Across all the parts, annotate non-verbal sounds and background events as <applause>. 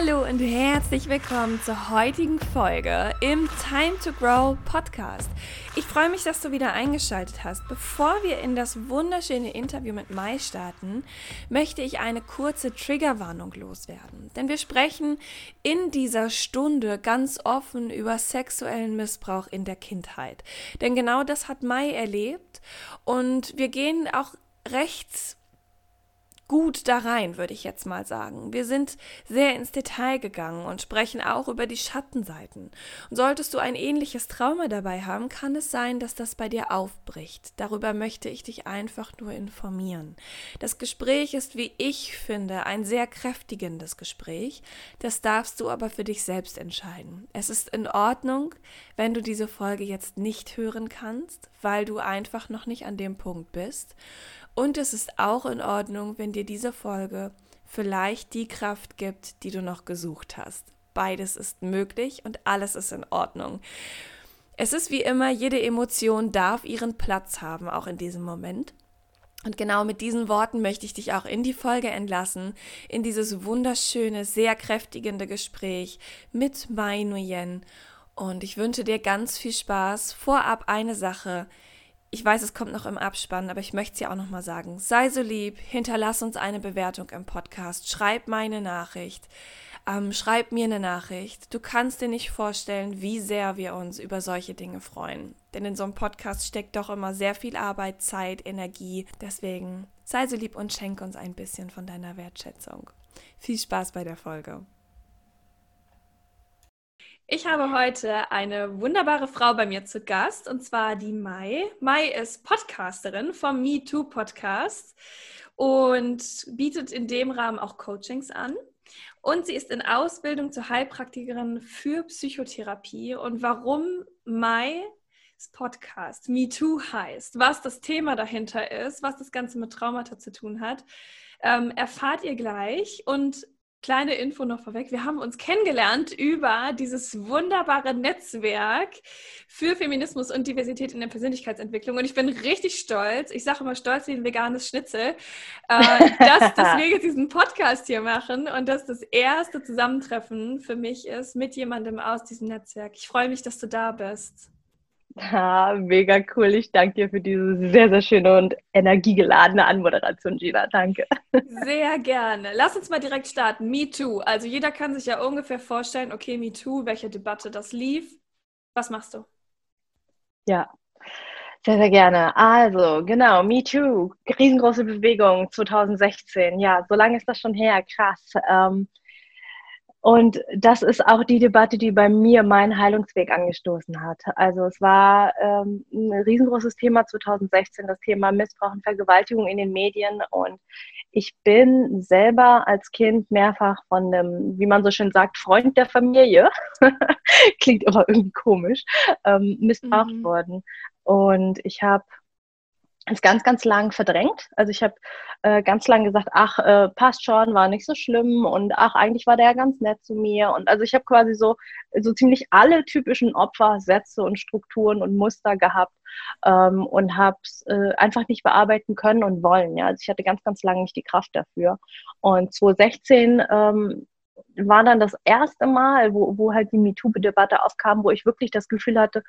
Hallo und herzlich willkommen zur heutigen Folge im Time to Grow Podcast. Ich freue mich, dass du wieder eingeschaltet hast. Bevor wir in das wunderschöne Interview mit Mai starten, möchte ich eine kurze Triggerwarnung loswerden. Denn wir sprechen in dieser Stunde ganz offen über sexuellen Missbrauch in der Kindheit. Denn genau das hat Mai erlebt und wir gehen auch rechts gut da rein, würde ich jetzt mal sagen. Wir sind sehr ins Detail gegangen und sprechen auch über die Schattenseiten. Und solltest du ein ähnliches Trauma dabei haben, kann es sein, dass das bei dir aufbricht. Darüber möchte ich dich einfach nur informieren. Das Gespräch ist, wie ich finde, ein sehr kräftigendes Gespräch. Das darfst du aber für dich selbst entscheiden. Es ist in Ordnung, wenn du diese Folge jetzt nicht hören kannst, weil du einfach noch nicht an dem Punkt bist. Und es ist auch in Ordnung, wenn dir diese Folge vielleicht die Kraft gibt, die du noch gesucht hast. Beides ist möglich und alles ist in Ordnung. Es ist wie immer, jede Emotion darf ihren Platz haben, auch in diesem Moment. Und genau mit diesen Worten möchte ich dich auch in die Folge entlassen, in dieses wunderschöne, sehr kräftigende Gespräch mit Mai Nguyen. Und ich wünsche dir ganz viel Spaß. Vorab eine Sache ich weiß, es kommt noch im Abspann, aber ich möchte es ja auch noch mal sagen. Sei so lieb, hinterlass uns eine Bewertung im Podcast, schreib meine Nachricht, ähm, schreib mir eine Nachricht. Du kannst dir nicht vorstellen, wie sehr wir uns über solche Dinge freuen. Denn in so einem Podcast steckt doch immer sehr viel Arbeit, Zeit, Energie. Deswegen sei so lieb und schenk uns ein bisschen von deiner Wertschätzung. Viel Spaß bei der Folge. Ich habe heute eine wunderbare Frau bei mir zu Gast und zwar die Mai. Mai ist Podcasterin vom MeToo Podcast und bietet in dem Rahmen auch Coachings an. Und sie ist in Ausbildung zur Heilpraktikerin für Psychotherapie. Und warum Mai Podcast MeToo heißt, was das Thema dahinter ist, was das Ganze mit Traumata zu tun hat, ähm, erfahrt ihr gleich. Und Kleine Info noch vorweg. Wir haben uns kennengelernt über dieses wunderbare Netzwerk für Feminismus und Diversität in der Persönlichkeitsentwicklung. Und ich bin richtig stolz, ich sage immer stolz wie ein veganes Schnitzel, äh, <laughs> dass, dass wir jetzt diesen Podcast hier machen und dass das erste Zusammentreffen für mich ist mit jemandem aus diesem Netzwerk. Ich freue mich, dass du da bist. Ah, mega cool. Ich danke dir für diese sehr, sehr schöne und energiegeladene Anmoderation, Gina. Danke. Sehr gerne. Lass uns mal direkt starten. Me Too. Also jeder kann sich ja ungefähr vorstellen, okay, Me Too, welche Debatte das lief. Was machst du? Ja, sehr, sehr gerne. Also, genau, Me Too, riesengroße Bewegung 2016. Ja, so lange ist das schon her, krass. Ähm, und das ist auch die Debatte, die bei mir meinen Heilungsweg angestoßen hat. Also es war ähm, ein riesengroßes Thema 2016, das Thema Missbrauch und Vergewaltigung in den Medien. Und ich bin selber als Kind mehrfach von einem, wie man so schön sagt, Freund der Familie, <laughs> klingt aber irgendwie komisch, ähm, missbraucht mhm. worden. Und ich habe ist ganz, ganz lang verdrängt. Also ich habe äh, ganz lang gesagt, ach, äh, passt schon, war nicht so schlimm und ach, eigentlich war der ganz nett zu mir. Und also ich habe quasi so, so ziemlich alle typischen Opfersätze und Strukturen und Muster gehabt ähm, und habe es äh, einfach nicht bearbeiten können und wollen. Ja? Also ich hatte ganz, ganz lange nicht die Kraft dafür. Und 2016 ähm, war dann das erste Mal, wo, wo halt die MeToo-Debatte aufkam, wo ich wirklich das Gefühl hatte,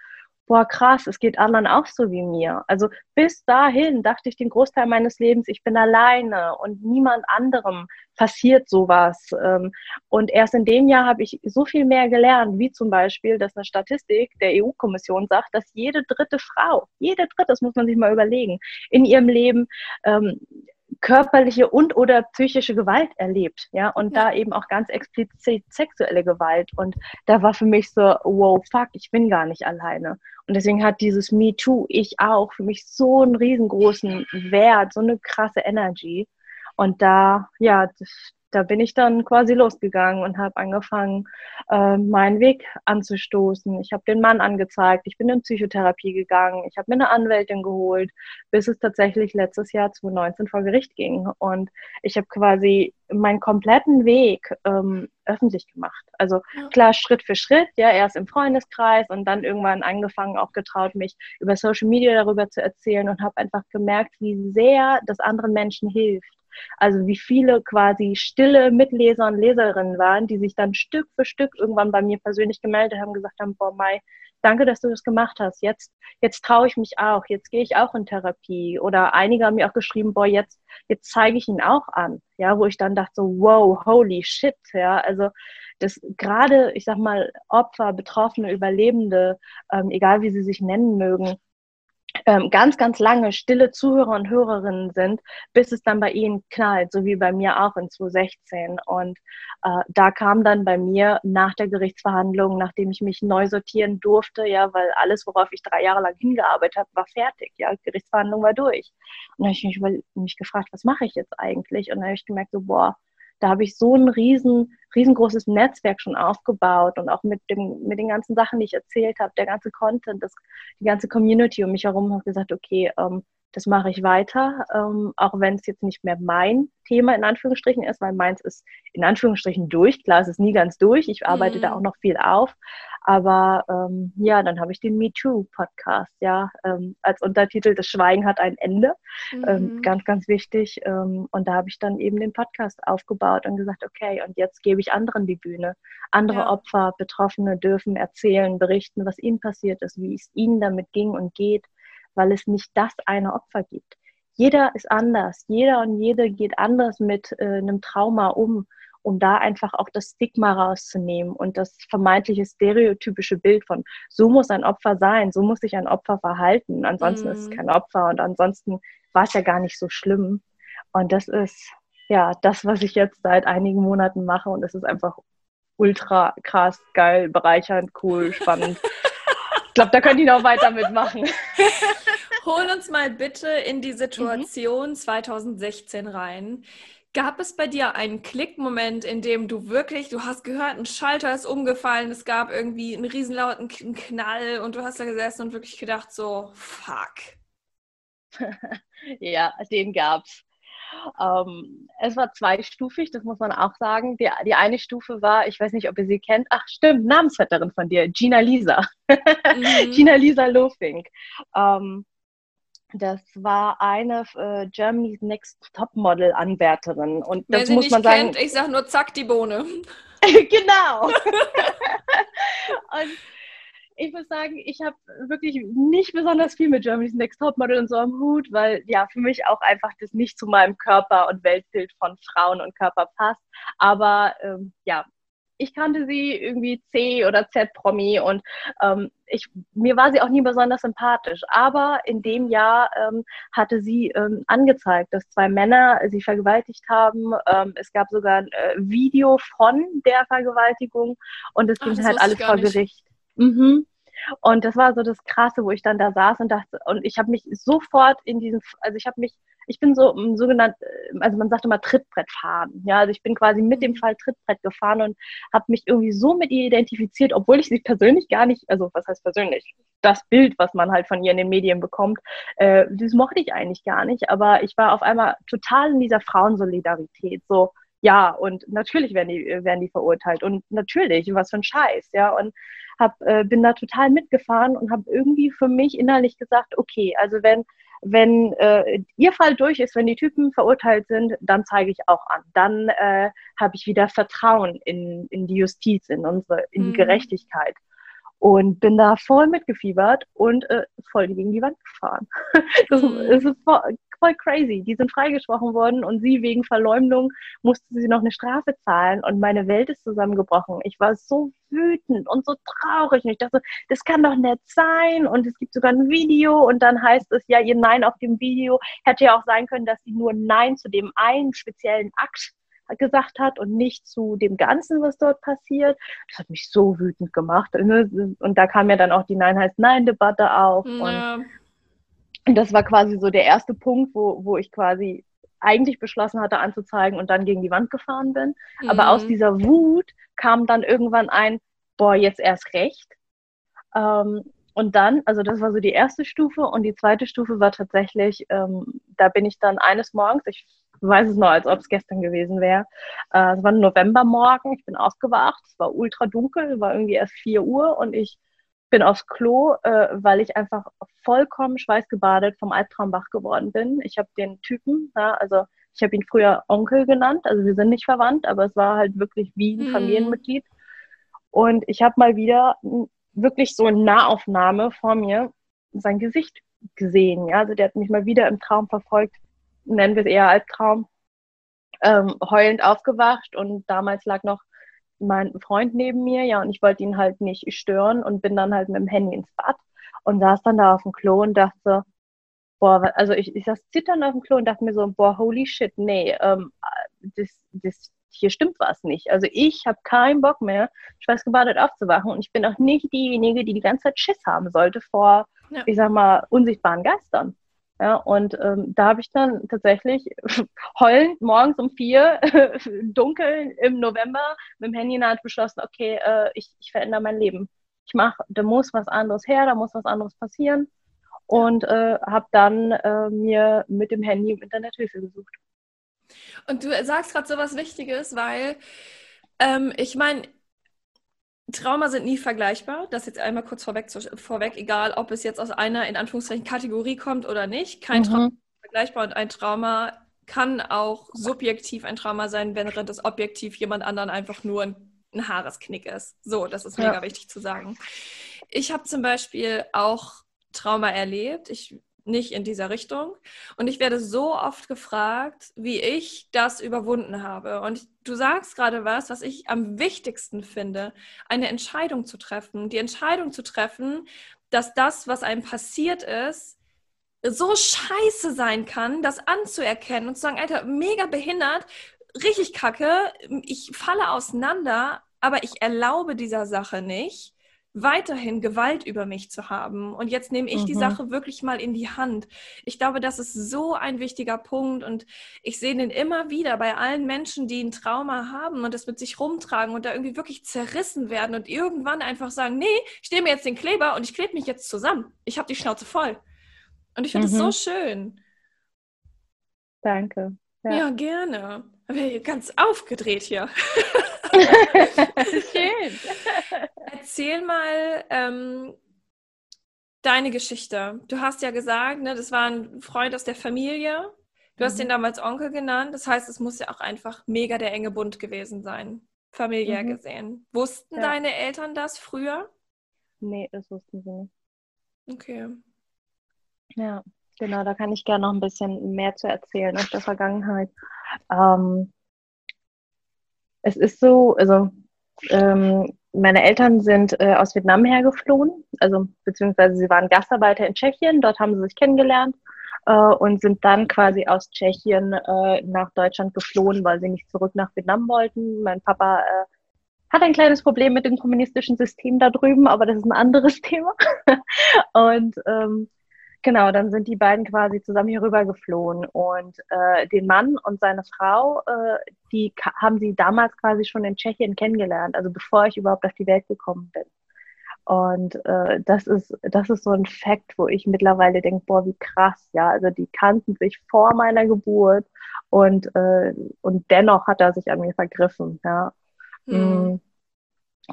boah, krass, es geht anderen auch so wie mir. Also bis dahin dachte ich den Großteil meines Lebens, ich bin alleine und niemand anderem passiert sowas. Ähm, und erst in dem Jahr habe ich so viel mehr gelernt, wie zum Beispiel, dass eine Statistik der EU-Kommission sagt, dass jede dritte Frau, jede dritte, das muss man sich mal überlegen, in ihrem Leben ähm, körperliche und oder psychische Gewalt erlebt, ja, und ja. da eben auch ganz explizit sexuelle Gewalt. Und da war für mich so, wow, fuck, ich bin gar nicht alleine. Und deswegen hat dieses Me Too, ich auch, für mich so einen riesengroßen Wert, so eine krasse Energy. Und da, ja, das, da bin ich dann quasi losgegangen und habe angefangen, äh, meinen Weg anzustoßen. Ich habe den Mann angezeigt, ich bin in Psychotherapie gegangen, ich habe mir eine Anwältin geholt, bis es tatsächlich letztes Jahr 2019 vor Gericht ging. Und ich habe quasi meinen kompletten Weg ähm, öffentlich gemacht. Also klar, Schritt für Schritt, ja, erst im Freundeskreis und dann irgendwann angefangen, auch getraut, mich über Social Media darüber zu erzählen und habe einfach gemerkt, wie sehr das anderen Menschen hilft also wie viele quasi stille Mitleser und Leserinnen waren, die sich dann Stück für Stück irgendwann bei mir persönlich gemeldet haben, gesagt haben, boah, Mai, danke, dass du das gemacht hast. Jetzt, jetzt traue ich mich auch. Jetzt gehe ich auch in Therapie. Oder einige haben mir auch geschrieben, boah, jetzt, jetzt zeige ich ihn auch an. Ja, wo ich dann dachte so, wow, holy shit. Ja, also, das gerade, ich sag mal, Opfer, Betroffene, Überlebende, ähm, egal wie sie sich nennen mögen, ganz, ganz lange stille Zuhörer und Hörerinnen sind, bis es dann bei ihnen knallt, so wie bei mir auch in 2016. Und äh, da kam dann bei mir nach der Gerichtsverhandlung, nachdem ich mich neu sortieren durfte, ja, weil alles, worauf ich drei Jahre lang hingearbeitet habe, war fertig, ja, Gerichtsverhandlung war durch. Und dann habe ich mich, mich gefragt, was mache ich jetzt eigentlich? Und dann habe ich gemerkt, so, boah, da habe ich so ein riesen, riesengroßes Netzwerk schon aufgebaut und auch mit, dem, mit den ganzen Sachen, die ich erzählt habe, der ganze Content, das, die ganze Community um mich herum, habe gesagt, okay, ähm, das mache ich weiter, ähm, auch wenn es jetzt nicht mehr mein Thema in Anführungsstrichen ist, weil meins ist in Anführungsstrichen durch. Klar, es ist nie ganz durch. Ich arbeite mhm. da auch noch viel auf. Aber ähm, ja, dann habe ich den Me Too Podcast, ja, ähm, als Untertitel Das Schweigen hat ein Ende. Ähm, mhm. ganz, ganz wichtig. Ähm, und da habe ich dann eben den Podcast aufgebaut und gesagt, okay, und jetzt gebe ich anderen die Bühne. Andere ja. Opfer, Betroffene dürfen erzählen, berichten, was ihnen passiert ist, wie es ihnen damit ging und geht weil es nicht das eine Opfer gibt. Jeder ist anders. Jeder und jede geht anders mit äh, einem Trauma um, um da einfach auch das Stigma rauszunehmen und das vermeintliche stereotypische Bild von, so muss ein Opfer sein, so muss sich ein Opfer verhalten. Ansonsten mm. ist es mhm. kein Opfer und ansonsten war es ja gar nicht so schlimm. Und das ist ja das, was ich jetzt seit einigen Monaten mache und es ist einfach ultra krass, geil, bereichernd, cool, spannend. <laughs> ich glaube, da könnt ihr noch weiter mitmachen. <laughs> Hol uns mal bitte in die Situation mhm. 2016 rein. Gab es bei dir einen Klickmoment, in dem du wirklich, du hast gehört, ein Schalter ist umgefallen, es gab irgendwie einen riesenlauten Knall und du hast da gesessen und wirklich gedacht so, fuck. <laughs> ja, den gab's. Ähm, es war zweistufig, das muss man auch sagen. Die, die eine Stufe war, ich weiß nicht, ob ihr sie kennt, ach stimmt, Namensvetterin von dir, Gina Lisa. <laughs> Mhm. Gina Lisa Lofink. Ähm, das war eine äh, Germany's Next Topmodel Anwärterin und Wer das sie muss nicht man sagen. Kennt, ich sag nur zack die Bohne. <laughs> genau. und ich muss sagen, ich habe wirklich nicht besonders viel mit Germany's Next Topmodel und so am Hut, weil ja für mich auch einfach das nicht zu meinem Körper und Weltbild von Frauen und Körper passt. Aber ähm, ja, ich kannte sie irgendwie C oder Z-Promi und ähm, ich, mir war sie auch nie besonders sympathisch. Aber in dem Jahr ähm, hatte sie ähm, angezeigt, dass zwei Männer sie vergewaltigt haben. Ähm, es gab sogar ein äh, Video von der Vergewaltigung und es ging halt alles vor Gericht. Mhm. Und das war so das Krasse, wo ich dann da saß und dachte, und ich habe mich sofort in diesen, also ich habe mich ich bin so um, sogenannt, äh, also man sagt immer Trittbrett fahren. Ja, also ich bin quasi mit dem Fall Trittbrett gefahren und habe mich irgendwie so mit ihr identifiziert, obwohl ich sie persönlich gar nicht, also was heißt persönlich? Das Bild, was man halt von ihr in den Medien bekommt, äh, das mochte ich eigentlich gar nicht. Aber ich war auf einmal total in dieser Frauensolidarität. So, ja, und natürlich werden die, werden die verurteilt. Und natürlich, was für ein Scheiß, ja. Und hab, äh, bin da total mitgefahren und habe irgendwie für mich innerlich gesagt, okay, also wenn wenn äh, ihr Fall durch ist, wenn die Typen verurteilt sind, dann zeige ich auch an. Dann äh, habe ich wieder Vertrauen in, in die Justiz, in unsere, in die mhm. Und bin da voll mitgefiebert und äh, voll gegen die Wand gefahren. <laughs> das, mhm. ist voll, voll crazy. Die sind freigesprochen worden und sie wegen Verleumdung musste sie noch eine Strafe zahlen und meine Welt ist zusammengebrochen. Ich war so wütend und so traurig und ich dachte, das kann doch nicht sein und es gibt sogar ein Video und dann heißt es ja, ihr Nein auf dem Video hätte ja auch sein können, dass sie nur Nein zu dem einen speziellen Akt gesagt hat und nicht zu dem Ganzen, was dort passiert. Das hat mich so wütend gemacht. Und da kam ja dann auch die Nein heißt Nein-Debatte auf. Ja. Und und das war quasi so der erste Punkt, wo, wo ich quasi eigentlich beschlossen hatte anzuzeigen und dann gegen die Wand gefahren bin. Mhm. Aber aus mhm. dieser Wut kam dann irgendwann ein, boah, jetzt erst recht. Ähm, und dann, also das war so die erste Stufe und die zweite Stufe war tatsächlich, ähm, da bin ich dann eines Morgens, ich weiß es noch, als ob es gestern gewesen wäre, äh, es war ein Novembermorgen, ich bin aufgewacht, es war ultra dunkel, war irgendwie erst 4 Uhr und ich bin aufs Klo, äh, weil ich einfach vollkommen schweißgebadet vom Albtraum wach geworden bin. Ich habe den Typen, ja, also ich habe ihn früher Onkel genannt, also wir sind nicht verwandt, aber es war halt wirklich wie ein mhm. Familienmitglied. Und ich habe mal wieder wirklich so eine Nahaufnahme vor mir sein Gesicht gesehen. Ja? Also der hat mich mal wieder im Traum verfolgt, nennen wir es eher Albtraum, ähm, heulend aufgewacht und damals lag noch mein Freund neben mir, ja, und ich wollte ihn halt nicht stören und bin dann halt mit dem Handy ins Bad und saß dann da auf dem Klo und dachte boah, also ich, ich saß zittern auf dem Klo und dachte mir so, boah, holy shit, nee, ähm, das, das, hier stimmt was nicht. Also ich habe keinen Bock mehr, schweißgebadet aufzuwachen und ich bin auch nicht diejenige, die die ganze Zeit Schiss haben sollte vor, ja. ich sag mal, unsichtbaren Geistern. Ja, und ähm, da habe ich dann tatsächlich <laughs> heulend morgens um vier, <laughs> dunkel im November, mit dem Handy in der Hand beschlossen, okay, äh, ich, ich verändere mein Leben. Ich mache, da muss was anderes her, da muss was anderes passieren. Und äh, habe dann äh, mir mit dem Handy im Internet Hilfe gesucht. Und du sagst gerade so was Wichtiges, weil ähm, ich meine, Trauma sind nie vergleichbar. Das jetzt einmal kurz vorweg, vorweg, egal ob es jetzt aus einer in Anführungszeichen Kategorie kommt oder nicht. Kein mhm. Trauma ist vergleichbar und ein Trauma kann auch subjektiv ein Trauma sein, wenn das objektiv jemand anderen einfach nur ein, ein Haaresknick ist. So, das ist mega ja. wichtig zu sagen. Ich habe zum Beispiel auch Trauma erlebt. Ich nicht in dieser Richtung. Und ich werde so oft gefragt, wie ich das überwunden habe. Und du sagst gerade was, was ich am wichtigsten finde, eine Entscheidung zu treffen. Die Entscheidung zu treffen, dass das, was einem passiert ist, so scheiße sein kann, das anzuerkennen und zu sagen, Alter, mega behindert, richtig kacke, ich falle auseinander, aber ich erlaube dieser Sache nicht weiterhin Gewalt über mich zu haben. Und jetzt nehme ich mhm. die Sache wirklich mal in die Hand. Ich glaube, das ist so ein wichtiger Punkt und ich sehe den immer wieder bei allen Menschen, die ein Trauma haben und das mit sich rumtragen und da irgendwie wirklich zerrissen werden und irgendwann einfach sagen, nee, ich nehme jetzt den Kleber und ich klebe mich jetzt zusammen. Ich habe die Schnauze voll. Und ich finde es mhm. so schön. Danke. Ja, ja gerne. Ganz aufgedreht hier. <laughs> Schön. Erzähl mal ähm, deine Geschichte. Du hast ja gesagt, ne, das war ein Freund aus der Familie. Du mhm. hast ihn damals Onkel genannt. Das heißt, es muss ja auch einfach mega der enge Bund gewesen sein, familiär mhm. gesehen. Wussten ja. deine Eltern das früher? Nee, das wussten sie nicht. Okay. Ja, genau, da kann ich gerne noch ein bisschen mehr zu erzählen aus der Vergangenheit. Ähm, es ist so, also ähm, meine Eltern sind äh, aus Vietnam hergeflohen, also beziehungsweise sie waren Gastarbeiter in Tschechien, dort haben sie sich kennengelernt äh, und sind dann quasi aus Tschechien äh, nach Deutschland geflohen, weil sie nicht zurück nach Vietnam wollten. Mein Papa äh, hat ein kleines Problem mit dem kommunistischen System da drüben, aber das ist ein anderes <laughs> Thema. und ähm, Genau, dann sind die beiden quasi zusammen hier rüber geflohen und äh, den Mann und seine Frau, äh, die haben sie damals quasi schon in Tschechien kennengelernt, also bevor ich überhaupt auf die Welt gekommen bin. Und äh, das ist das ist so ein Fakt, wo ich mittlerweile denke, boah, wie krass, ja, also die kannten sich vor meiner Geburt und äh, und dennoch hat er sich an mir vergriffen, ja. Mhm.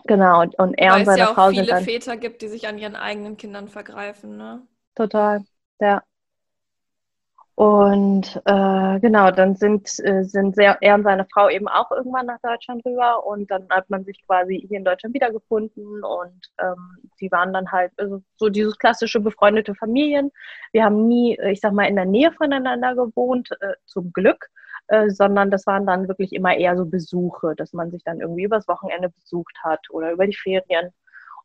Genau, und, und er Weil und seine es ja auch Frau viele sind dann, Väter gibt, die sich an ihren eigenen Kindern vergreifen, ne? Total, ja. Und äh, genau, dann sind, äh, sind sehr, er und seine Frau eben auch irgendwann nach Deutschland rüber und dann hat man sich quasi hier in Deutschland wiedergefunden und ähm, die waren dann halt also so dieses klassische befreundete Familien. Wir haben nie, äh, ich sag mal, in der Nähe voneinander gewohnt, äh, zum Glück, äh, sondern das waren dann wirklich immer eher so Besuche, dass man sich dann irgendwie übers Wochenende besucht hat oder über die Ferien.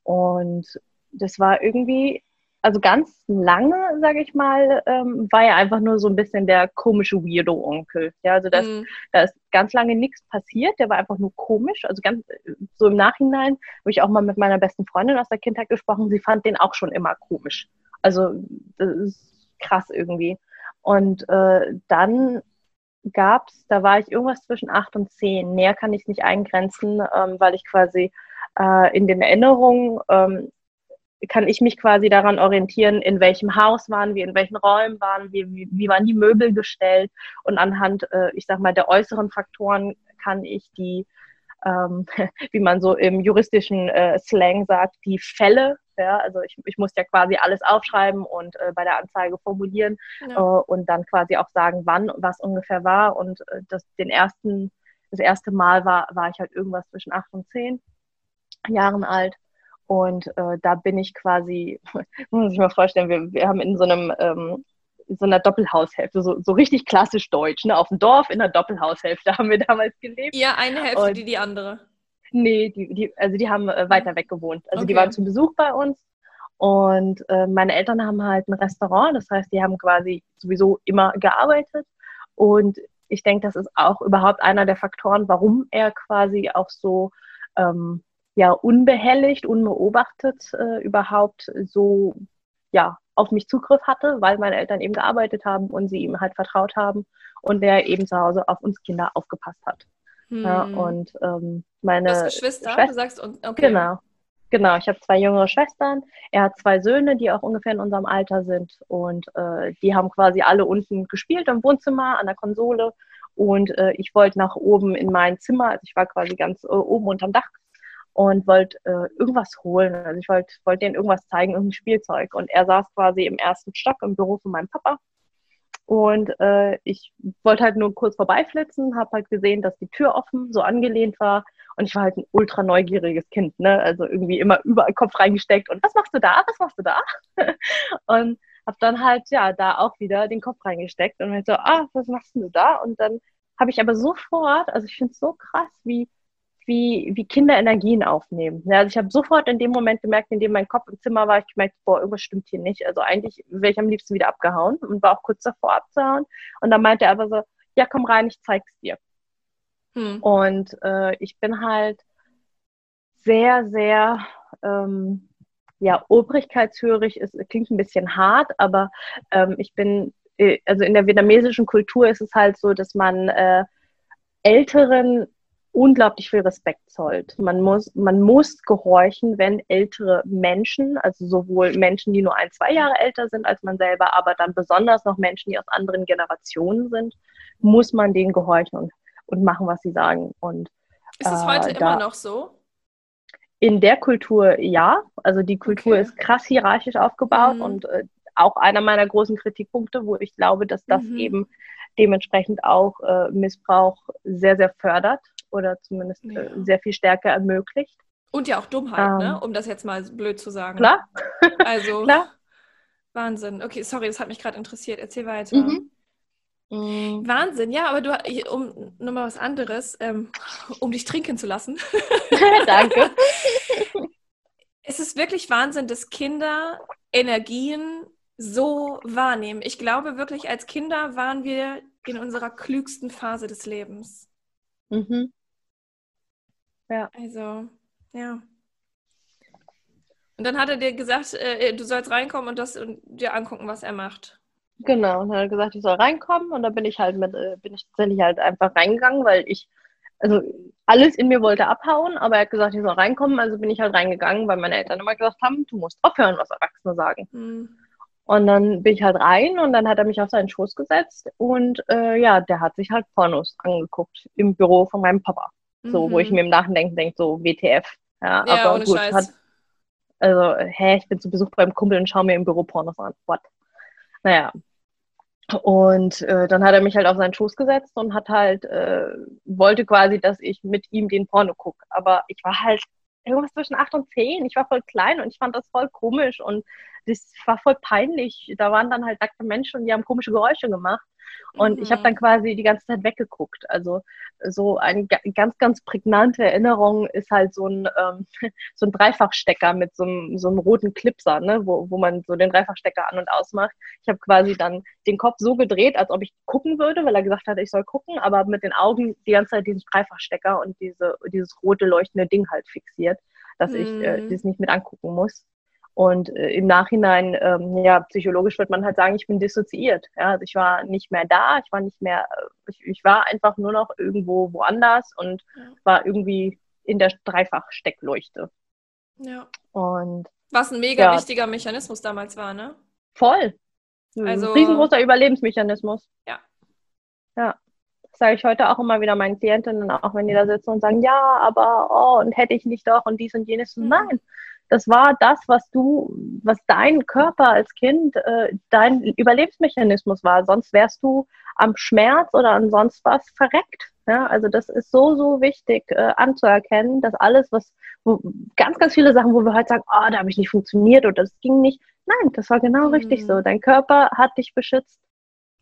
Und das war irgendwie also ganz lange, sage ich mal, ähm, war er einfach nur so ein bisschen der komische Weirdo-Onkel. Ja, also das, mhm. da ist ganz lange nichts passiert, der war einfach nur komisch. Also ganz so im Nachhinein habe ich auch mal mit meiner besten Freundin aus der Kindheit gesprochen, sie fand den auch schon immer komisch. Also das ist krass irgendwie. Und äh, dann gab es, da war ich irgendwas zwischen acht und zehn. Näher kann ich nicht eingrenzen, ähm, weil ich quasi äh, in den Erinnerungen ähm, kann ich mich quasi daran orientieren, in welchem Haus waren wir, in welchen Räumen waren wir, wie, wie waren die Möbel gestellt. Und anhand, äh, ich sag mal, der äußeren Faktoren kann ich die, ähm, <laughs> wie man so im juristischen äh, Slang sagt, die Fälle, ja, also ich, ich muss ja quasi alles aufschreiben und äh, bei der Anzeige formulieren ja. Äh, und dann quasi auch sagen, wann was ungefähr war. Und äh, das den ersten, das erste Mal war, war ich halt irgendwas zwischen acht und zehn Jahren alt und äh, da bin ich quasi, <laughs> muss ich mal vorstellen, wir, wir haben in so einem ähm, in so einer Doppelhaushälfte, so, so richtig klassisch deutsch, ne? Auf dem Dorf in einer Doppelhaushälfte <laughs> haben wir damals gelebt. Ja, eine Hälfte, und, die die andere. Nee, die, die, also die haben äh, weiter weg gewohnt. Also okay. die waren zu Besuch bei uns. Und äh, meine Eltern haben halt ein Restaurant, das heißt, die haben quasi sowieso immer gearbeitet. Und ich denke, das ist auch überhaupt einer der Faktoren, warum er quasi auch so ähm, ja unbehelligt, unbeobachtet äh, überhaupt so ja auf mich Zugriff hatte, weil meine Eltern eben gearbeitet haben und sie ihm halt vertraut haben und der eben zu Hause auf uns Kinder aufgepasst hat. Hm. Ja, und ähm, meine du hast Geschwister, Schwester, du sagst, okay. Genau. Genau, ich habe zwei jüngere Schwestern. Er hat zwei Söhne, die auch ungefähr in unserem Alter sind. Und äh, die haben quasi alle unten gespielt im Wohnzimmer an der Konsole. Und äh, ich wollte nach oben in mein Zimmer. Also ich war quasi ganz äh, oben unterm Dach und wollte äh, irgendwas holen. Also ich wollte wollt denen irgendwas zeigen, irgendein Spielzeug. Und er saß quasi im ersten Stock im Büro von meinem Papa. Und äh, ich wollte halt nur kurz vorbeiflitzen, habe halt gesehen, dass die Tür offen, so angelehnt war. Und ich war halt ein ultra neugieriges Kind, ne? Also irgendwie immer überall Kopf reingesteckt. Und was machst du da? Was machst du da? <laughs> und habe dann halt, ja, da auch wieder den Kopf reingesteckt und halt so, ah, was machst du da? Und dann habe ich aber sofort, also ich finde es so krass, wie wie, wie Kinder Energien aufnehmen. Ja, also ich habe sofort in dem Moment gemerkt, in dem mein Kopf im Zimmer war, ich gemerkt, boah, irgendwas stimmt hier nicht. Also eigentlich wäre ich am liebsten wieder abgehauen und war auch kurz davor abzuhauen. Und dann meinte er aber so, ja, komm rein, ich zeig's dir. Hm. Und äh, ich bin halt sehr, sehr, ähm, ja, obrigkeitshörig, es klingt ein bisschen hart, aber ähm, ich bin, äh, also in der vietnamesischen Kultur ist es halt so, dass man äh, Älteren unglaublich viel Respekt zollt. Man muss, man muss gehorchen, wenn ältere Menschen, also sowohl Menschen, die nur ein, zwei Jahre älter sind als man selber, aber dann besonders noch Menschen, die aus anderen Generationen sind, muss man denen gehorchen und, und machen, was sie sagen. Und, ist es heute äh, immer noch so? In der Kultur ja. Also die Kultur okay. ist krass hierarchisch aufgebaut mhm. und äh, auch einer meiner großen Kritikpunkte, wo ich glaube, dass das mhm. eben dementsprechend auch äh, Missbrauch sehr, sehr fördert oder zumindest äh, ja. äh, sehr viel stärker ermöglicht. Und ja auch Dummheit, ne? ähm, ne? um das jetzt mal blöd zu sagen. Klar. <laughs> Also, klar. Wahnsinn. Okay, sorry, das hat mich gerade interessiert. Erzähl weiter. Mhm. Mhm. Wahnsinn, ja, aber du, um nochmal was anderes, ähm, um dich trinken zu lassen. <laughs> Danke. <laughs> es ist wirklich Wahnsinn, dass Kinder Energien so wahrnehmen. Ich glaube wirklich, als Kinder waren wir in unserer klügsten Phase des Lebens. Mhm. Ja. Also, ja. Und dann hat er dir gesagt, äh, du sollst reinkommen und das und dir angucken, was er macht. Genau, und dann hat er gesagt, ich soll reinkommen und dann bin ich halt mit, äh, bin ich tatsächlich halt einfach reingegangen, weil ich, also alles in mir wollte abhauen, aber er hat gesagt, ich soll reinkommen, also bin ich halt reingegangen, weil meine Eltern immer gesagt haben, du musst aufhören, was Erwachsene sagen. Mhm. Und dann bin ich halt rein und dann hat er mich auf seinen Schoß gesetzt und äh, ja, der hat sich halt Pornos angeguckt im Büro von meinem Papa. So, mhm. wo ich mhm. mir im Nachdenken denke, so WTF. Ja, ja aber gut. Hat, also, hä, ich bin zu Besuch beim Kumpel und schaue mir im Büro Pornos an. What? Naja. Und äh, dann hat er mich halt auf seinen Schoß gesetzt und hat halt, äh, wollte quasi, dass ich mit ihm den Porno gucke. Aber ich war halt irgendwas zwischen acht und zehn. Ich war voll klein und ich fand das voll komisch und das war voll peinlich. Da waren dann halt nackte Menschen und die haben komische Geräusche gemacht. Und mhm. ich habe dann quasi die ganze Zeit weggeguckt. Also so eine ganz, ganz prägnante Erinnerung ist halt so ein, ähm, <laughs> so ein Dreifachstecker mit so einem, so einem roten Clipser, ne? wo, wo man so den Dreifachstecker an und ausmacht. Ich habe quasi dann den Kopf so gedreht, als ob ich gucken würde, weil er gesagt hat, ich soll gucken, aber mit den Augen die ganze Zeit diesen Dreifachstecker und diese, dieses rote leuchtende Ding halt fixiert, dass mhm. ich äh, mhm. das nicht mit angucken muss. Und äh, im Nachhinein, ähm, ja, psychologisch wird man halt sagen, ich bin dissoziiert. Ja? Also ich war nicht mehr da, ich war nicht mehr, äh, ich, ich war einfach nur noch irgendwo woanders und ja. war irgendwie in der Dreifach-Steckleuchte. Ja. Und was ein mega ja, wichtiger Mechanismus damals war, ne? Voll. Also, riesengroßer Überlebensmechanismus. Ja. Ja. Sage ich heute auch immer wieder meinen Klientinnen, auch wenn die da sitzen und sagen, ja, aber oh, und hätte ich nicht doch und dies und jenes. Mhm. Nein, das war das, was du, was dein Körper als Kind, äh, dein Überlebensmechanismus war. Sonst wärst du am Schmerz oder an sonst was verreckt. Ja? Also das ist so, so wichtig äh, anzuerkennen, dass alles, was, wo, ganz, ganz viele Sachen, wo wir heute sagen, oh, da habe ich nicht funktioniert oder das ging nicht. Nein, das war genau mhm. richtig so. Dein Körper hat dich beschützt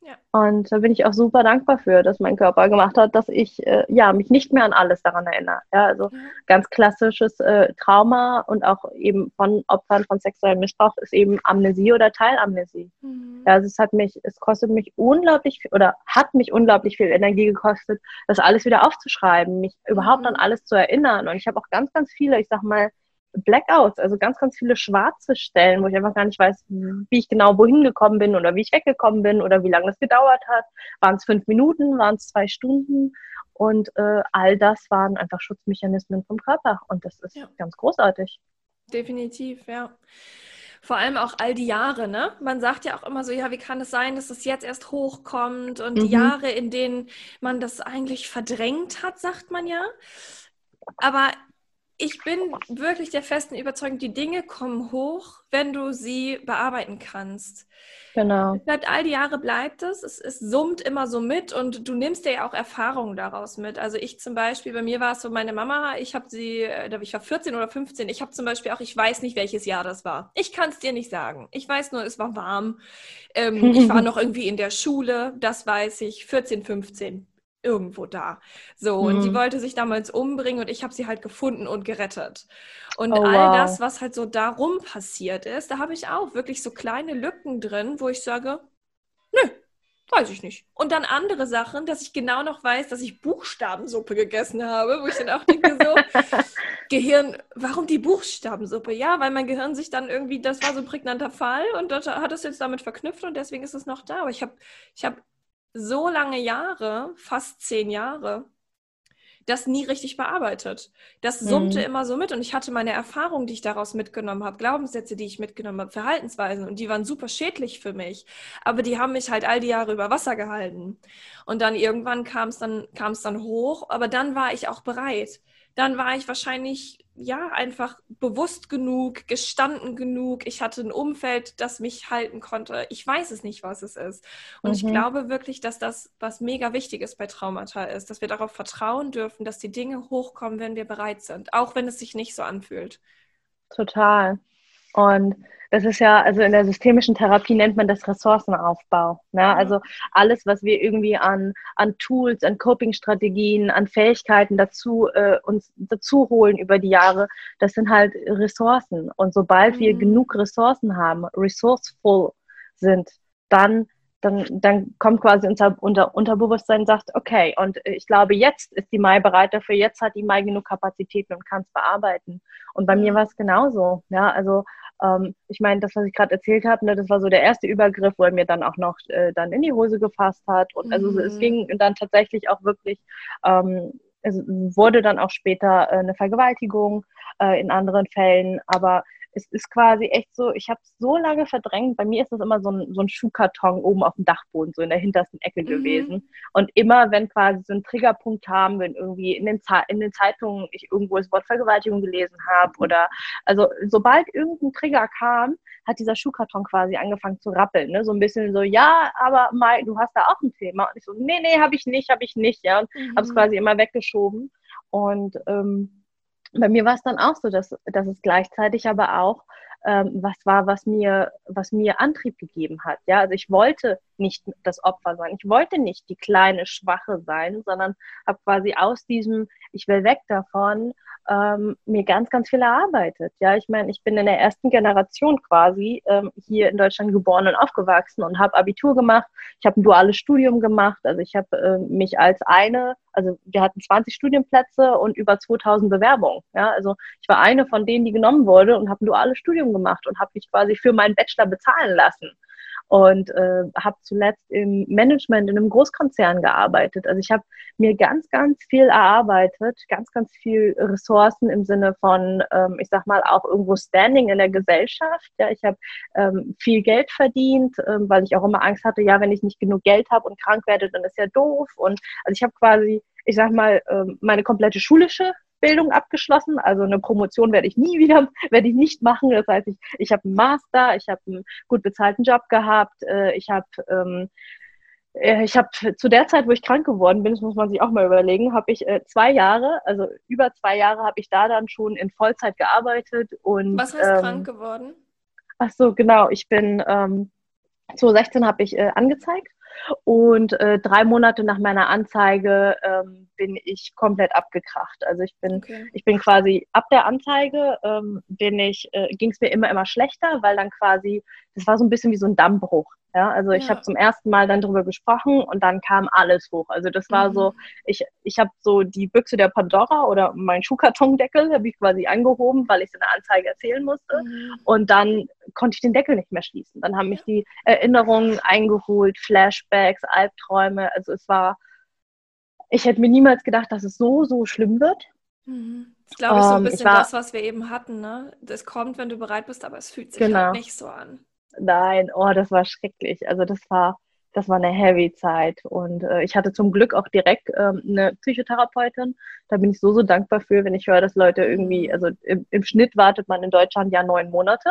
ja. Und da bin ich auch super dankbar für, dass mein Körper gemacht hat, dass ich äh, ja, mich nicht mehr an alles daran erinnere. Ja, also ja. ganz klassisches äh, Trauma und auch eben von Opfern von sexuellem Missbrauch ist eben Amnesie oder Teilamnesie. Mhm. Ja, also es hat mich, es kostet mich unglaublich viel, oder hat mich unglaublich viel Energie gekostet, das alles wieder aufzuschreiben, mich mhm. überhaupt an alles zu erinnern. Und ich habe auch ganz, ganz viele, ich sag mal, Blackouts, also ganz, ganz viele schwarze Stellen, wo ich einfach gar nicht weiß, wie ich genau wohin gekommen bin oder wie ich weggekommen bin oder wie lange das gedauert hat. Waren es fünf Minuten, waren es zwei Stunden? Und äh, all das waren einfach Schutzmechanismen vom Körper. Und das ist ja. ganz großartig. Definitiv, ja. Vor allem auch all die Jahre, ne? Man sagt ja auch immer so, ja, wie kann es sein, dass es jetzt erst hochkommt und mhm. die Jahre, in denen man das eigentlich verdrängt hat, sagt man ja. Aber ich bin wirklich der festen Überzeugung, die Dinge kommen hoch, wenn du sie bearbeiten kannst. Genau. Seit all die Jahre bleibt es. es. Es summt immer so mit und du nimmst dir ja auch Erfahrungen daraus mit. Also ich zum Beispiel, bei mir war es so, meine Mama, ich habe sie, äh, ich war 14 oder 15, ich habe zum Beispiel auch, ich weiß nicht, welches Jahr das war. Ich kann es dir nicht sagen. Ich weiß nur, es war warm. Ähm, ich war <laughs> noch irgendwie in der Schule, das weiß ich, 14, 15 irgendwo da. So, mhm. und sie wollte sich damals umbringen und ich habe sie halt gefunden und gerettet. Und oh, all wow. das, was halt so darum passiert ist, da habe ich auch wirklich so kleine Lücken drin, wo ich sage, nö, weiß ich nicht. Und dann andere Sachen, dass ich genau noch weiß, dass ich Buchstabensuppe gegessen habe, wo ich dann auch denke so, <laughs> Gehirn, warum die Buchstabensuppe? Ja, weil mein Gehirn sich dann irgendwie, das war so ein prägnanter Fall und hat es jetzt damit verknüpft und deswegen ist es noch da. Aber ich habe ich hab so lange Jahre, fast zehn Jahre, das nie richtig bearbeitet. Das summte mhm. immer so mit und ich hatte meine Erfahrungen, die ich daraus mitgenommen habe, Glaubenssätze, die ich mitgenommen habe, Verhaltensweisen und die waren super schädlich für mich, aber die haben mich halt all die Jahre über Wasser gehalten. Und dann irgendwann kam es dann kam es dann hoch, aber dann war ich auch bereit. Dann war ich wahrscheinlich ja, einfach bewusst genug, gestanden genug. Ich hatte ein Umfeld, das mich halten konnte. Ich weiß es nicht, was es ist. Und mhm. ich glaube wirklich, dass das, was mega wichtig ist bei Traumata, ist, dass wir darauf vertrauen dürfen, dass die Dinge hochkommen, wenn wir bereit sind, auch wenn es sich nicht so anfühlt. Total. Und das ist ja, also in der systemischen Therapie nennt man das Ressourcenaufbau. Ne? Also alles, was wir irgendwie an, an Tools, an Coping-Strategien, an Fähigkeiten dazu äh, uns dazu holen über die Jahre, das sind halt Ressourcen. Und sobald mhm. wir genug Ressourcen haben, resourceful sind, dann dann, dann kommt quasi unser unter, Unterbewusstsein und sagt, okay, und ich glaube, jetzt ist die Mai bereit dafür, jetzt hat die Mai genug Kapazitäten und kann es bearbeiten. Und bei mir war es genauso. Ja, also ähm, ich meine, das, was ich gerade erzählt habe, ne, das war so der erste Übergriff, wo er mir dann auch noch äh, dann in die Hose gefasst hat. Und also mhm. es ging dann tatsächlich auch wirklich, ähm, es wurde dann auch später äh, eine Vergewaltigung äh, in anderen Fällen, aber es ist quasi echt so, ich habe es so lange verdrängt. Bei mir ist das immer so ein, so ein Schuhkarton oben auf dem Dachboden, so in der hintersten Ecke mhm. gewesen. Und immer, wenn quasi so ein Triggerpunkt haben, wenn irgendwie in den, in den Zeitungen ich irgendwo das Wort Vergewaltigung gelesen habe oder also sobald irgendein Trigger kam, hat dieser Schuhkarton quasi angefangen zu rappeln. Ne? So ein bisschen so, ja, aber Mai, du hast da auch ein Thema. Und ich so, nee, nee, habe ich nicht, habe ich nicht. Ja, und mhm. habe es quasi immer weggeschoben. Und ähm, bei mir war es dann auch so, dass, dass es gleichzeitig aber auch ähm, was war, was mir, was mir Antrieb gegeben hat. Ja, also ich wollte nicht das Opfer sein. Ich wollte nicht die kleine Schwache sein, sondern habe quasi aus diesem, ich will weg davon, ähm, mir ganz, ganz viel erarbeitet. Ja, ich meine, ich bin in der ersten Generation quasi ähm, hier in Deutschland geboren und aufgewachsen und habe Abitur gemacht. Ich habe ein duales Studium gemacht. Also ich habe äh, mich als eine, also wir hatten 20 Studienplätze und über 2000 Bewerbungen. Ja, also ich war eine von denen, die genommen wurde und habe ein duales Studium gemacht und habe mich quasi für meinen Bachelor bezahlen lassen und äh, habe zuletzt im Management in einem Großkonzern gearbeitet. Also ich habe mir ganz, ganz viel erarbeitet, ganz, ganz viel Ressourcen im Sinne von, ähm, ich sag mal, auch irgendwo Standing in der Gesellschaft. Ja, ich habe ähm, viel Geld verdient, ähm, weil ich auch immer Angst hatte, ja, wenn ich nicht genug Geld habe und krank werde, dann ist ja doof. Und also ich habe quasi, ich sag mal, ähm, meine komplette schulische Bildung abgeschlossen. Also eine Promotion werde ich nie wieder, <laughs> werde ich nicht machen. Das heißt, ich, ich habe einen Master, ich habe einen gut bezahlten Job gehabt, äh, ich habe ähm, äh, ich habe zu der Zeit, wo ich krank geworden bin, das muss man sich auch mal überlegen, habe ich äh, zwei Jahre, also über zwei Jahre habe ich da dann schon in Vollzeit gearbeitet und was heißt ähm, krank geworden? Ach so, genau. Ich bin ähm, 2016 habe ich äh, angezeigt und äh, drei Monate nach meiner Anzeige ähm, bin ich komplett abgekracht. Also ich bin, okay. ich bin quasi ab der Anzeige ähm, bin ich, äh, ging es mir immer immer schlechter, weil dann quasi, das war so ein bisschen wie so ein Dammbruch. Ja, also ich ja. habe zum ersten Mal dann darüber gesprochen und dann kam alles hoch. Also das war mhm. so, ich, ich habe so die Büchse der Pandora oder mein Schuhkartondeckel habe ich quasi angehoben, weil ich es in der Anzeige erzählen musste. Mhm. Und dann konnte ich den Deckel nicht mehr schließen. Dann haben mich die Erinnerungen eingeholt, Flashbacks, Albträume. Also es war, ich hätte mir niemals gedacht, dass es so, so schlimm wird. Mhm. Ich glaube, so ein ähm, bisschen war, das, was wir eben hatten. Ne? Das kommt, wenn du bereit bist, aber es fühlt sich halt genau. halt nicht so an. Nein, oh, das war schrecklich. Also das war, das war eine heavy Zeit. Und äh, ich hatte zum Glück auch direkt ähm, eine Psychotherapeutin. Da bin ich so, so dankbar für, wenn ich höre, dass Leute irgendwie, also im, im Schnitt wartet man in Deutschland ja neun Monate.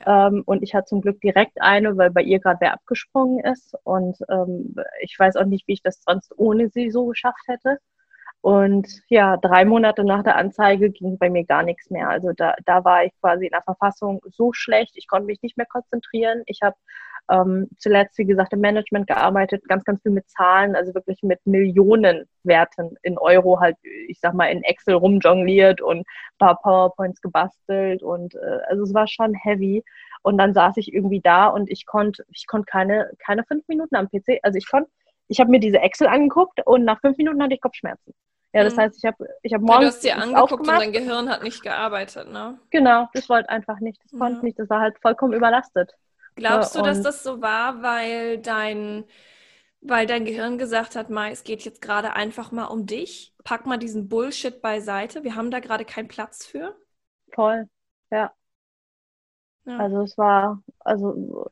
Ja. Ähm, und ich hatte zum Glück direkt eine, weil bei ihr gerade wer abgesprungen ist. Und ähm, ich weiß auch nicht, wie ich das sonst ohne sie so geschafft hätte. Und ja, drei Monate nach der Anzeige ging bei mir gar nichts mehr. Also da, da war ich quasi in der Verfassung so schlecht, ich konnte mich nicht mehr konzentrieren. Ich habe ähm, zuletzt, wie gesagt, im Management gearbeitet, ganz, ganz viel mit Zahlen, also wirklich mit Millionenwerten in Euro halt, ich sag mal, in Excel rumjongliert und paar PowerPoints gebastelt und äh, also es war schon heavy. Und dann saß ich irgendwie da und ich konnte, ich konnte keine, keine fünf Minuten am PC, also ich konnte, ich habe mir diese Excel angeguckt und nach fünf Minuten hatte ich Kopfschmerzen. Ja, das mhm. heißt, ich habe ich hab morgens. Ja, du hast dir angeguckt aufgemacht. und dein Gehirn hat nicht gearbeitet, ne? Genau, das wollte einfach nicht. Das ja. konnte nicht. Das war halt vollkommen überlastet. Glaubst du, dass das so war, weil dein, weil dein Gehirn gesagt hat, Mai, es geht jetzt gerade einfach mal um dich? Pack mal diesen Bullshit beiseite. Wir haben da gerade keinen Platz für. Voll, ja. ja. Also es war, also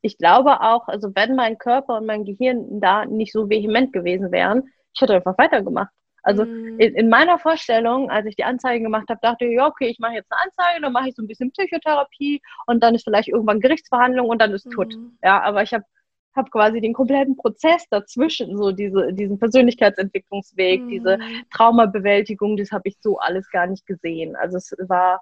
ich glaube auch, also wenn mein Körper und mein Gehirn da nicht so vehement gewesen wären, ich hätte einfach weitergemacht. Also mhm. in, in, meiner Vorstellung, als ich die Anzeigen gemacht habe, dachte ich, ja, okay, ich mache jetzt eine Anzeige, dann mache ich so ein bisschen Psychotherapie und dann ist vielleicht irgendwann Gerichtsverhandlung und dann ist mhm. tot. Ja, aber ich habe hab quasi den kompletten Prozess dazwischen, so diese, diesen Persönlichkeitsentwicklungsweg, mhm. diese Traumabewältigung, das habe ich so alles gar nicht gesehen. Also es war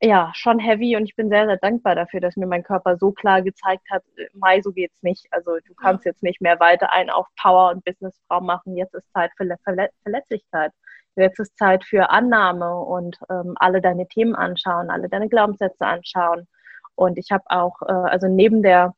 ja, schon heavy und ich bin sehr, sehr dankbar dafür, dass mir mein Körper so klar gezeigt hat, Mai, so geht's nicht. Also du kannst jetzt nicht mehr weiter einen auf Power und Businessfrau machen. Jetzt ist Zeit für Verle Verletzlichkeit. Jetzt ist Zeit für Annahme und ähm, alle deine Themen anschauen, alle deine Glaubenssätze anschauen. Und ich habe auch, äh, also neben der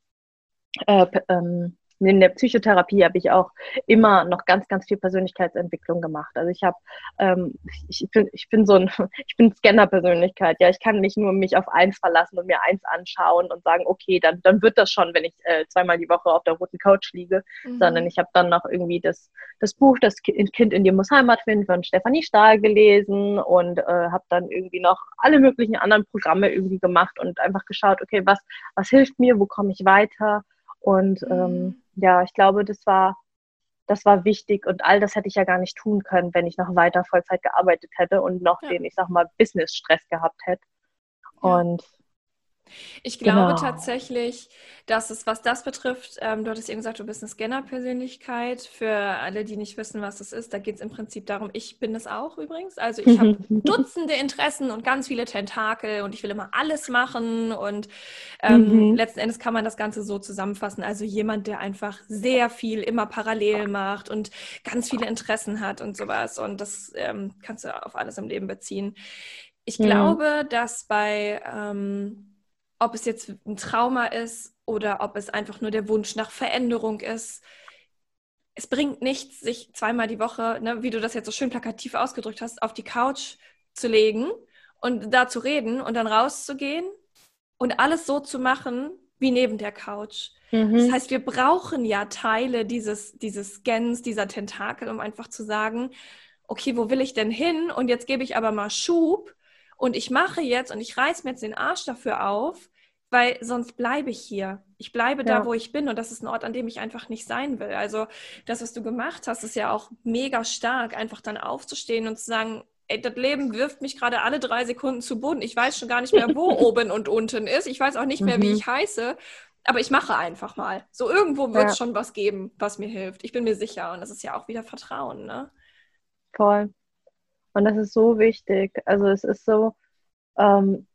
äh, ähm, in der Psychotherapie habe ich auch immer noch ganz, ganz viel Persönlichkeitsentwicklung gemacht. Also ich habe, ähm, ich, bin, ich bin so ein, <laughs> ich bin Scanner-Persönlichkeit. Ja, ich kann nicht nur mich auf eins verlassen und mir eins anschauen und sagen, okay, dann, dann wird das schon, wenn ich äh, zweimal die Woche auf der roten Couch liege, mhm. sondern ich habe dann noch irgendwie das, das Buch, das Kind in dir muss Heimat finden von Stefanie Stahl gelesen und äh, habe dann irgendwie noch alle möglichen anderen Programme irgendwie gemacht und einfach geschaut, okay, was, was hilft mir, wo komme ich weiter? Und ähm, mhm. ähm, ja, ich glaube, das war, das war wichtig und all das hätte ich ja gar nicht tun können, wenn ich noch weiter Vollzeit gearbeitet hätte und noch ja. den, ich sag mal, Business-Stress gehabt hätte. Ja. Und Ich glaube genau. tatsächlich, dass es, was das betrifft, ähm, du hattest eben gesagt, du bist eine Scanner-Persönlichkeit. Für alle, die nicht wissen, was das ist, da geht es im Prinzip darum, ich bin es auch übrigens. Also ich habe <laughs> Dutzende Interessen und ganz viele Tentakel und ich will immer alles machen. Und ähm, mhm. letzten Endes kann man das Ganze so zusammenfassen. Also jemand, der einfach sehr viel immer parallel macht und ganz viele Interessen hat und sowas. Und das ähm, kannst du auf alles im Leben beziehen. Ich mhm. glaube, dass bei ähm, ob es jetzt ein Trauma ist oder ob es einfach nur der Wunsch nach Veränderung ist. Es bringt nichts, sich zweimal die Woche, ne, wie du das jetzt so schön plakativ ausgedrückt hast, auf die Couch zu legen und da zu reden und dann rauszugehen und alles so zu machen wie neben der Couch. Mhm. Das heißt, wir brauchen ja Teile dieses, dieses Scans, dieser Tentakel, um einfach zu sagen, okay, wo will ich denn hin? Und jetzt gebe ich aber mal Schub und ich mache jetzt und ich reiß mir jetzt den Arsch dafür auf, weil sonst bleibe ich hier. Ich bleibe ja. da, wo ich bin und das ist ein Ort, an dem ich einfach nicht sein will. Also das, was du gemacht hast, ist ja auch mega stark, einfach dann aufzustehen und zu sagen, ey, das Leben wirft mich gerade alle drei Sekunden zu Boden. Ich weiß schon gar nicht mehr, wo <laughs> oben und unten ist. Ich weiß auch nicht mehr, mhm. wie ich heiße. Aber ich mache einfach mal. So irgendwo wird es ja. schon was geben, was mir hilft. Ich bin mir sicher. Und das ist ja auch wieder Vertrauen, ne? Voll. Und das ist so wichtig. Also es ist so, ähm,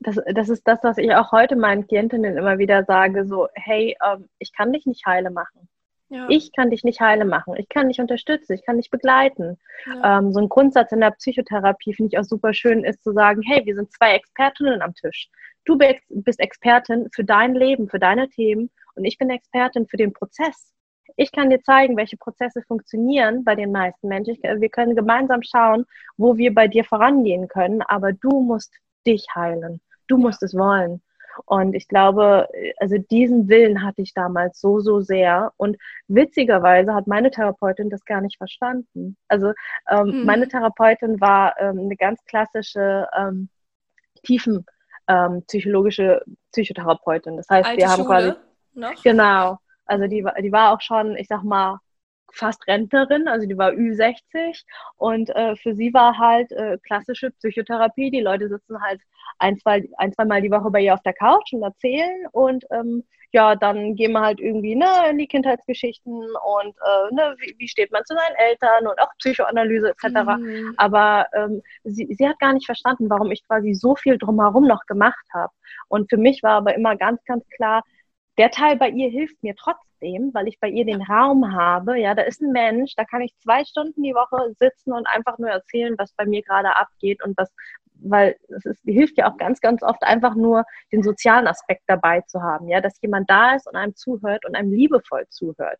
das, das ist das, was ich auch heute meinen Klientinnen immer wieder sage, so, hey, ähm, ich kann dich nicht heile machen. Ja. Ich kann dich nicht heile machen. Ich kann dich unterstützen. Ich kann dich begleiten. Ja. Ähm, so ein Grundsatz in der Psychotherapie finde ich auch super schön, ist zu sagen, hey, wir sind zwei Expertinnen am Tisch. Du bist Expertin für dein Leben, für deine Themen und ich bin Expertin für den Prozess. Ich kann dir zeigen, welche Prozesse funktionieren bei den meisten Menschen. Wir können gemeinsam schauen, wo wir bei dir vorangehen können, aber du musst dich heilen. Du musst es wollen. Und ich glaube, also diesen Willen hatte ich damals so, so sehr. Und witzigerweise hat meine Therapeutin das gar nicht verstanden. Also ähm, mhm. meine Therapeutin war ähm, eine ganz klassische ähm, tiefen ähm, psychologische Psychotherapeutin. Das heißt, Alte wir haben Schule quasi noch? genau also die, die war auch schon, ich sag mal, fast Rentnerin, also die war Ü60 und äh, für sie war halt äh, klassische Psychotherapie. Die Leute sitzen halt ein, zwei, ein, zwei Mal die Woche bei ihr auf der Couch und erzählen und ähm, ja, dann gehen wir halt irgendwie ne, in die Kindheitsgeschichten und äh, ne, wie, wie, steht man zu seinen Eltern und auch Psychoanalyse etc. Mhm. Aber ähm, sie, sie hat gar nicht verstanden, warum ich quasi so viel drumherum noch gemacht habe. Und für mich war aber immer ganz, ganz klar, der Teil bei ihr hilft mir trotzdem, weil ich bei ihr den Raum habe. Ja, da ist ein Mensch, da kann ich zwei Stunden die Woche sitzen und einfach nur erzählen, was bei mir gerade abgeht und was, weil es ist, hilft ja auch ganz, ganz oft einfach nur den sozialen Aspekt dabei zu haben. Ja, dass jemand da ist und einem zuhört und einem liebevoll zuhört.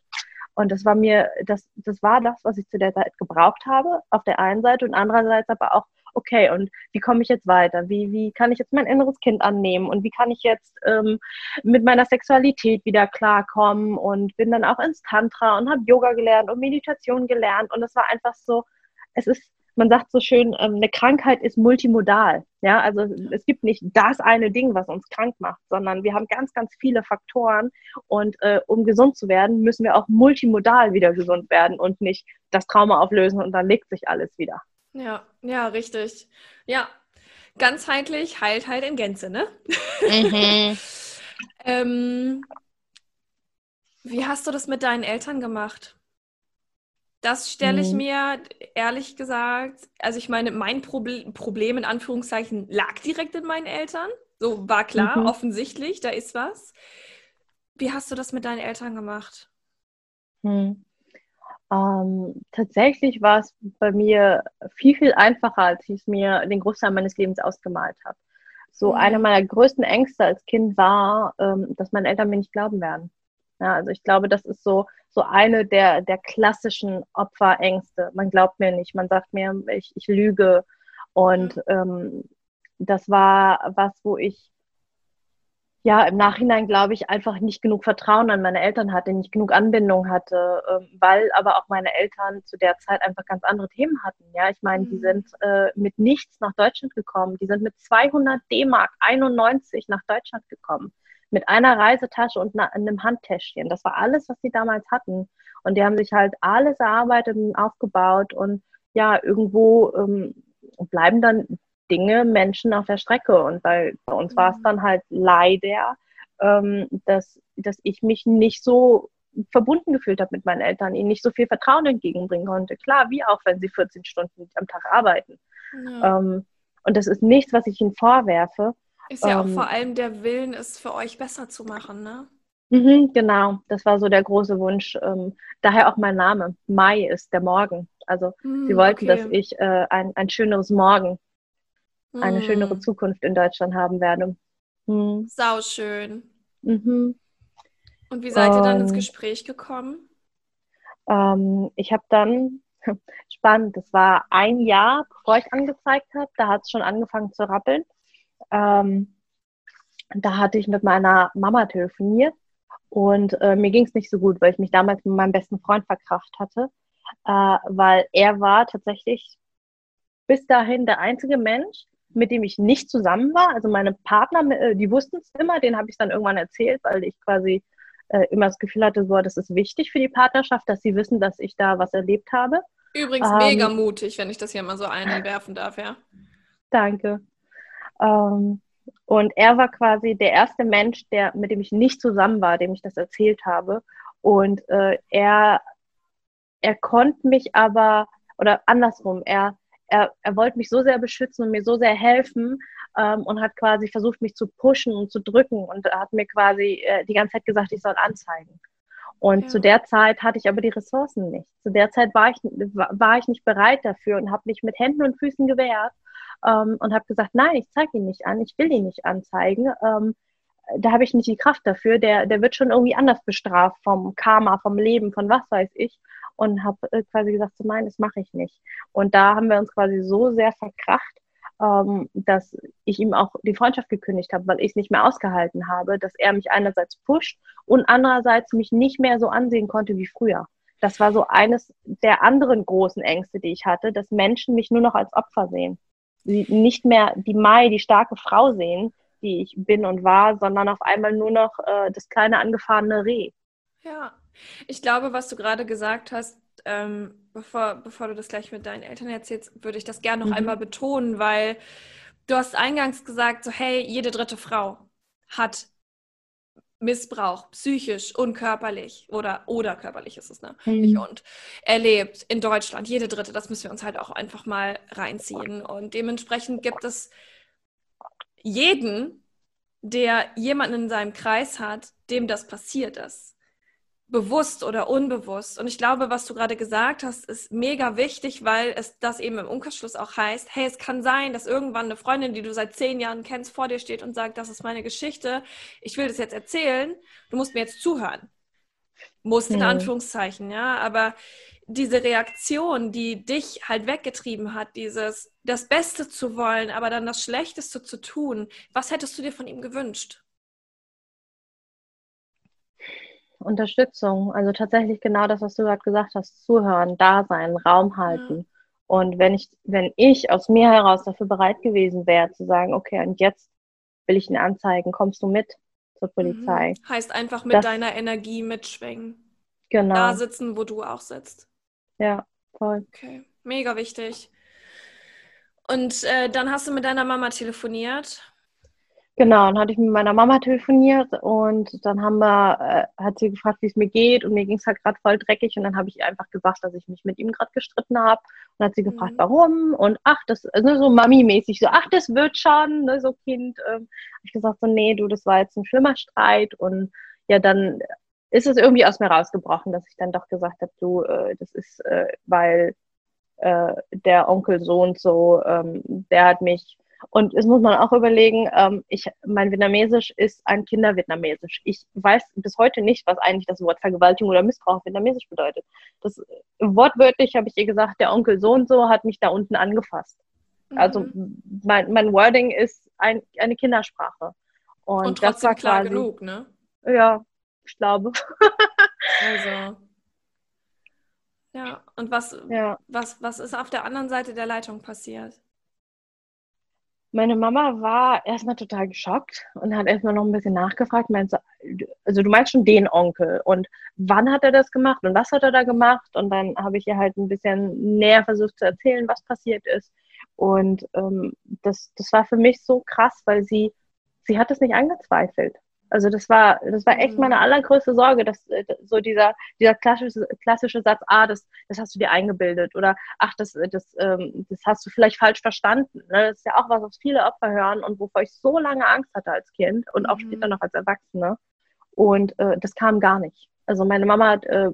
Und das war mir, das, das war das, was ich zu der Zeit gebraucht habe, auf der einen Seite und andererseits aber auch okay, und wie komme ich jetzt weiter? Wie, wie kann ich jetzt mein inneres Kind annehmen? Und wie kann ich jetzt ähm, mit meiner Sexualität wieder klarkommen? Und bin dann auch ins Tantra und habe Yoga gelernt und Meditation gelernt. Und es war einfach so, es ist, man sagt so schön, ähm, eine Krankheit ist multimodal. Ja, also es gibt nicht das eine Ding, was uns krank macht, sondern wir haben ganz, ganz viele Faktoren. Und äh, um gesund zu werden, müssen wir auch multimodal wieder gesund werden und nicht das Trauma auflösen und dann legt sich alles wieder. Ja, ja, richtig. Ja, ganzheitlich heilt halt in Gänze, ne? Mhm. <laughs> ähm, wie hast du das mit deinen Eltern gemacht? Das stelle ich mhm. mir ehrlich gesagt, also ich meine, mein Proble Problem in Anführungszeichen lag direkt in meinen Eltern. So war klar, mhm. offensichtlich, da ist was. Wie hast du das mit deinen Eltern gemacht? Hm. Ähm, tatsächlich war es bei mir viel, viel einfacher, als ich es mir den Großteil meines Lebens ausgemalt habe. So mhm. eine meiner größten Ängste als Kind war, ähm, dass meine Eltern mir nicht glauben werden. Ja, also ich glaube, das ist so, so eine der, der klassischen Opferängste. Man glaubt mir nicht, man sagt mir, ich, ich lüge. Und mhm. ähm, das war was, wo ich ja, im Nachhinein glaube ich einfach nicht genug Vertrauen an meine Eltern hatte, nicht genug Anbindung hatte, ähm, weil aber auch meine Eltern zu der Zeit einfach ganz andere Themen hatten. Ja, ich meine, die mhm. sind äh, mit nichts nach Deutschland gekommen. Die sind mit 200 D-Mark 91 nach Deutschland gekommen. Mit einer Reisetasche und einem Handtäschchen. Das war alles, was sie damals hatten. Und die haben sich halt alles erarbeitet und aufgebaut und ja, irgendwo ähm, bleiben dann Dinge, Menschen auf der Strecke. Und bei, bei uns war es mhm. dann halt leider, ähm, dass, dass ich mich nicht so verbunden gefühlt habe mit meinen Eltern, ihnen nicht so viel Vertrauen entgegenbringen konnte. Klar, wie auch, wenn sie 14 Stunden am Tag arbeiten. Ja. Ähm, und das ist nichts, was ich ihnen vorwerfe. Ist ja ähm, auch vor allem der Willen, es für euch besser zu machen, ne? Mhm, genau, das war so der große Wunsch. Ähm, daher auch mein Name. Mai ist der Morgen. Also mm, sie wollten, okay. dass ich äh, ein, ein schöneres Morgen, mm. eine schönere hm. Zukunft in Deutschland haben werde. Mhm. Sau schön. Mhm. Und wie seid ihr dann ins Gespräch gekommen? Ähm, ich habe dann, <laughs> spannend, das war ein Jahr, bevor ich angezeigt habe, da hat es schon angefangen zu rappeln. Ähm, da hatte ich mit meiner Mama telefoniert und äh, mir ging es nicht so gut, weil ich mich damals mit meinem besten Freund verkracht hatte, äh, weil er war tatsächlich bis dahin der einzige Mensch, mit dem ich nicht zusammen war. Also meine Partner, äh, die wussten es immer, den habe ich dann irgendwann erzählt, weil ich quasi äh, immer das Gefühl hatte, so, das ist wichtig für die Partnerschaft, dass sie wissen, dass ich da was erlebt habe. Übrigens ähm, mega mutig, wenn ich das hier mal so einwerfen darf, ja. Danke. Ähm, und er war quasi der erste Mensch, der, mit dem ich nicht zusammen war, dem ich das erzählt habe. Und äh, er, er konnte mich aber, oder andersrum, er, er, er wollte mich so sehr beschützen und mir so sehr helfen ähm, und hat quasi versucht, mich zu pushen und zu drücken und hat mir quasi äh, die ganze Zeit gesagt, ich soll anzeigen. Und ja. zu der Zeit hatte ich aber die Ressourcen nicht. Zu der Zeit war ich, war ich nicht bereit dafür und habe mich mit Händen und Füßen gewehrt ähm, und habe gesagt, nein, ich zeige ihn nicht an, ich will ihn nicht anzeigen. Ähm, da habe ich nicht die Kraft dafür. Der, der wird schon irgendwie anders bestraft vom Karma, vom Leben, von was weiß ich. Und habe äh, quasi gesagt, so, nein, das mache ich nicht. Und da haben wir uns quasi so sehr verkracht, ähm, dass ich ihm auch die Freundschaft gekündigt habe, weil ich es nicht mehr ausgehalten habe, dass er mich einerseits pusht und andererseits mich nicht mehr so ansehen konnte wie früher. Das war so eines der anderen großen Ängste, die ich hatte, dass Menschen mich nur noch als Opfer sehen sie nicht mehr die Mai, die starke Frau sehen, die ich bin und war, sondern auf einmal nur noch äh, das kleine angefahrene Reh. Ja, ich glaube, was du gerade gesagt hast, ähm, bevor, bevor du das gleich mit deinen Eltern erzählst, würde ich das gerne noch mhm. einmal betonen, weil du hast eingangs gesagt, so hey, jede dritte Frau hat Missbrauch, psychisch und körperlich oder oder körperlich ist es, ne? Mhm. Und erlebt in Deutschland, jede dritte, das müssen wir uns halt auch einfach mal reinziehen. Und dementsprechend gibt es jeden, der jemanden in seinem Kreis hat, dem das passiert ist bewusst oder unbewusst. Und ich glaube, was du gerade gesagt hast, ist mega wichtig, weil es das eben im Umkehrschluss auch heißt, hey, es kann sein, dass irgendwann eine Freundin, die du seit zehn Jahren kennst, vor dir steht und sagt, das ist meine Geschichte, ich will das jetzt erzählen, du musst mir jetzt zuhören. Musst in. Anführungszeichen, ja, aber diese Reaktion, die dich halt weggetrieben hat, dieses, das Beste zu wollen, aber dann das Schlechteste zu tun, was hättest du dir von ihm gewünscht? Unterstützung. Also tatsächlich genau das, was du gerade gesagt hast, zuhören, da sein, Raum halten. Ja. Und wenn ich, wenn ich aus mir heraus dafür bereit gewesen wäre, zu sagen, okay, und jetzt will ich ihn anzeigen, kommst du mit zur Polizei? Mhm. Heißt einfach mit das, deiner Energie mitschwingen. Genau. Da sitzen, wo du auch sitzt. Ja, voll. Okay, mega wichtig. Und äh, dann hast du mit deiner Mama telefoniert. Genau, dann hatte ich mit meiner Mama telefoniert und dann haben wir, äh, hat sie gefragt, wie es mir geht und mir ging es halt gerade voll dreckig und dann habe ich einfach gesagt, dass ich mich mit ihm gerade gestritten habe und hat sie gefragt, mhm. warum und ach, das, also so Mami-mäßig, so ach, das wird schon, ne, so Kind. Ähm, habe ich gesagt, so nee, du, das war jetzt ein schlimmer Streit und ja, dann ist es irgendwie aus mir rausgebrochen, dass ich dann doch gesagt habe, du, äh, das ist, äh, weil äh, der Onkel so und so, ähm, der hat mich und es muss man auch überlegen, ähm, ich, mein Vietnamesisch ist ein Kindervietnamesisch. Ich weiß bis heute nicht, was eigentlich das Wort Vergewaltigung oder Missbrauch auf Vietnamesisch bedeutet. Das wortwörtlich habe ich ihr gesagt, der Onkel so und so hat mich da unten angefasst. Mhm. Also mein, mein Wording ist ein, eine Kindersprache. Und, und trotzdem das war klar quasi, genug, ne? Ja, ich glaube. <laughs> also. Ja, und was, ja. Was, was ist auf der anderen Seite der Leitung passiert? Meine Mama war erstmal total geschockt und hat erstmal noch ein bisschen nachgefragt. Meinte, also du meinst schon den Onkel und wann hat er das gemacht und was hat er da gemacht? Und dann habe ich ihr halt ein bisschen näher versucht zu erzählen, was passiert ist. Und ähm, das, das war für mich so krass, weil sie, sie hat es nicht angezweifelt. Also das war, das war echt meine mhm. allergrößte Sorge, dass äh, so dieser, dieser klassische, klassische Satz, ah, das, das hast du dir eingebildet oder ach, das, das, ähm, das hast du vielleicht falsch verstanden. Ne? Das ist ja auch was, was viele Opfer hören und wovor ich so lange Angst hatte als Kind und auch mhm. später noch als Erwachsene. Und äh, das kam gar nicht. Also meine Mama hat, äh,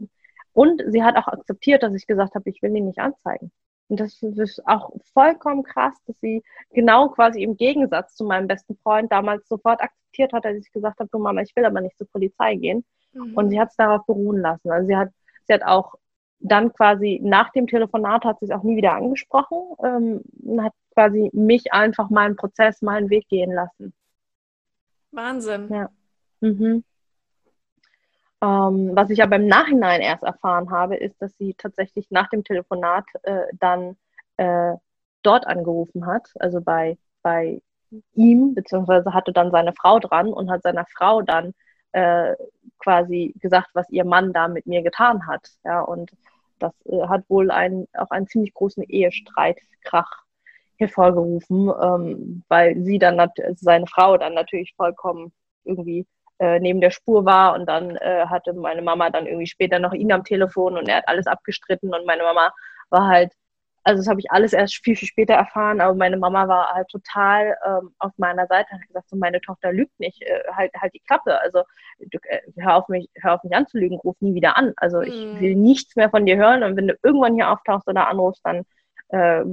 und sie hat auch akzeptiert, dass ich gesagt habe, ich will ihn nicht anzeigen. Und das ist auch vollkommen krass, dass sie genau quasi im Gegensatz zu meinem besten Freund damals sofort akzeptiert hat, als ich gesagt habe, du Mama, ich will aber nicht zur Polizei gehen. Mhm. Und sie hat es darauf beruhen lassen. Also sie hat, sie hat auch dann quasi nach dem Telefonat hat sie es auch nie wieder angesprochen ähm, und hat quasi mich einfach meinen Prozess, meinen Weg gehen lassen. Wahnsinn. Ja. Mhm. Ähm, was ich aber im Nachhinein erst erfahren habe, ist, dass sie tatsächlich nach dem Telefonat äh, dann äh, dort angerufen hat, also bei, bei ihm, beziehungsweise hatte dann seine Frau dran und hat seiner Frau dann äh, quasi gesagt, was ihr Mann da mit mir getan hat. Ja, und das äh, hat wohl einen, auch einen ziemlich großen Ehestreit, Krach hervorgerufen, ähm, weil sie dann, seine Frau dann natürlich vollkommen irgendwie äh, neben der Spur war und dann äh, hatte meine Mama dann irgendwie später noch ihn am Telefon und er hat alles abgestritten und meine Mama war halt, also das habe ich alles erst viel, viel später erfahren, aber meine Mama war halt total ähm, auf meiner Seite und hat gesagt, so meine Tochter lügt nicht, äh, halt, halt die Klappe, also du, äh, hör, auf mich, hör auf mich anzulügen, ruf nie wieder an, also ich mhm. will nichts mehr von dir hören und wenn du irgendwann hier auftauchst oder anrufst, dann äh,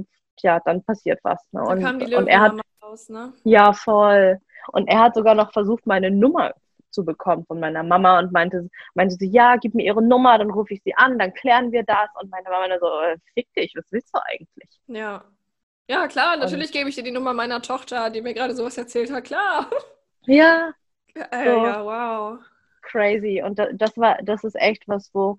ja, dann passiert was. Ne? Und, und er hat raus, ne? Ja, voll. Und er hat sogar noch versucht, meine Nummer zu bekommen von meiner Mama und meinte, meinte sie, ja, gib mir ihre Nummer, dann rufe ich sie an, dann klären wir das. Und meine Mama so, äh, fick dich, was willst du eigentlich? Ja. Ja, klar, natürlich und, gebe ich dir die Nummer meiner Tochter, die mir gerade sowas erzählt hat, klar. Ja. Äh, so. Ja, wow. Crazy. Und das war, das ist echt was, wo,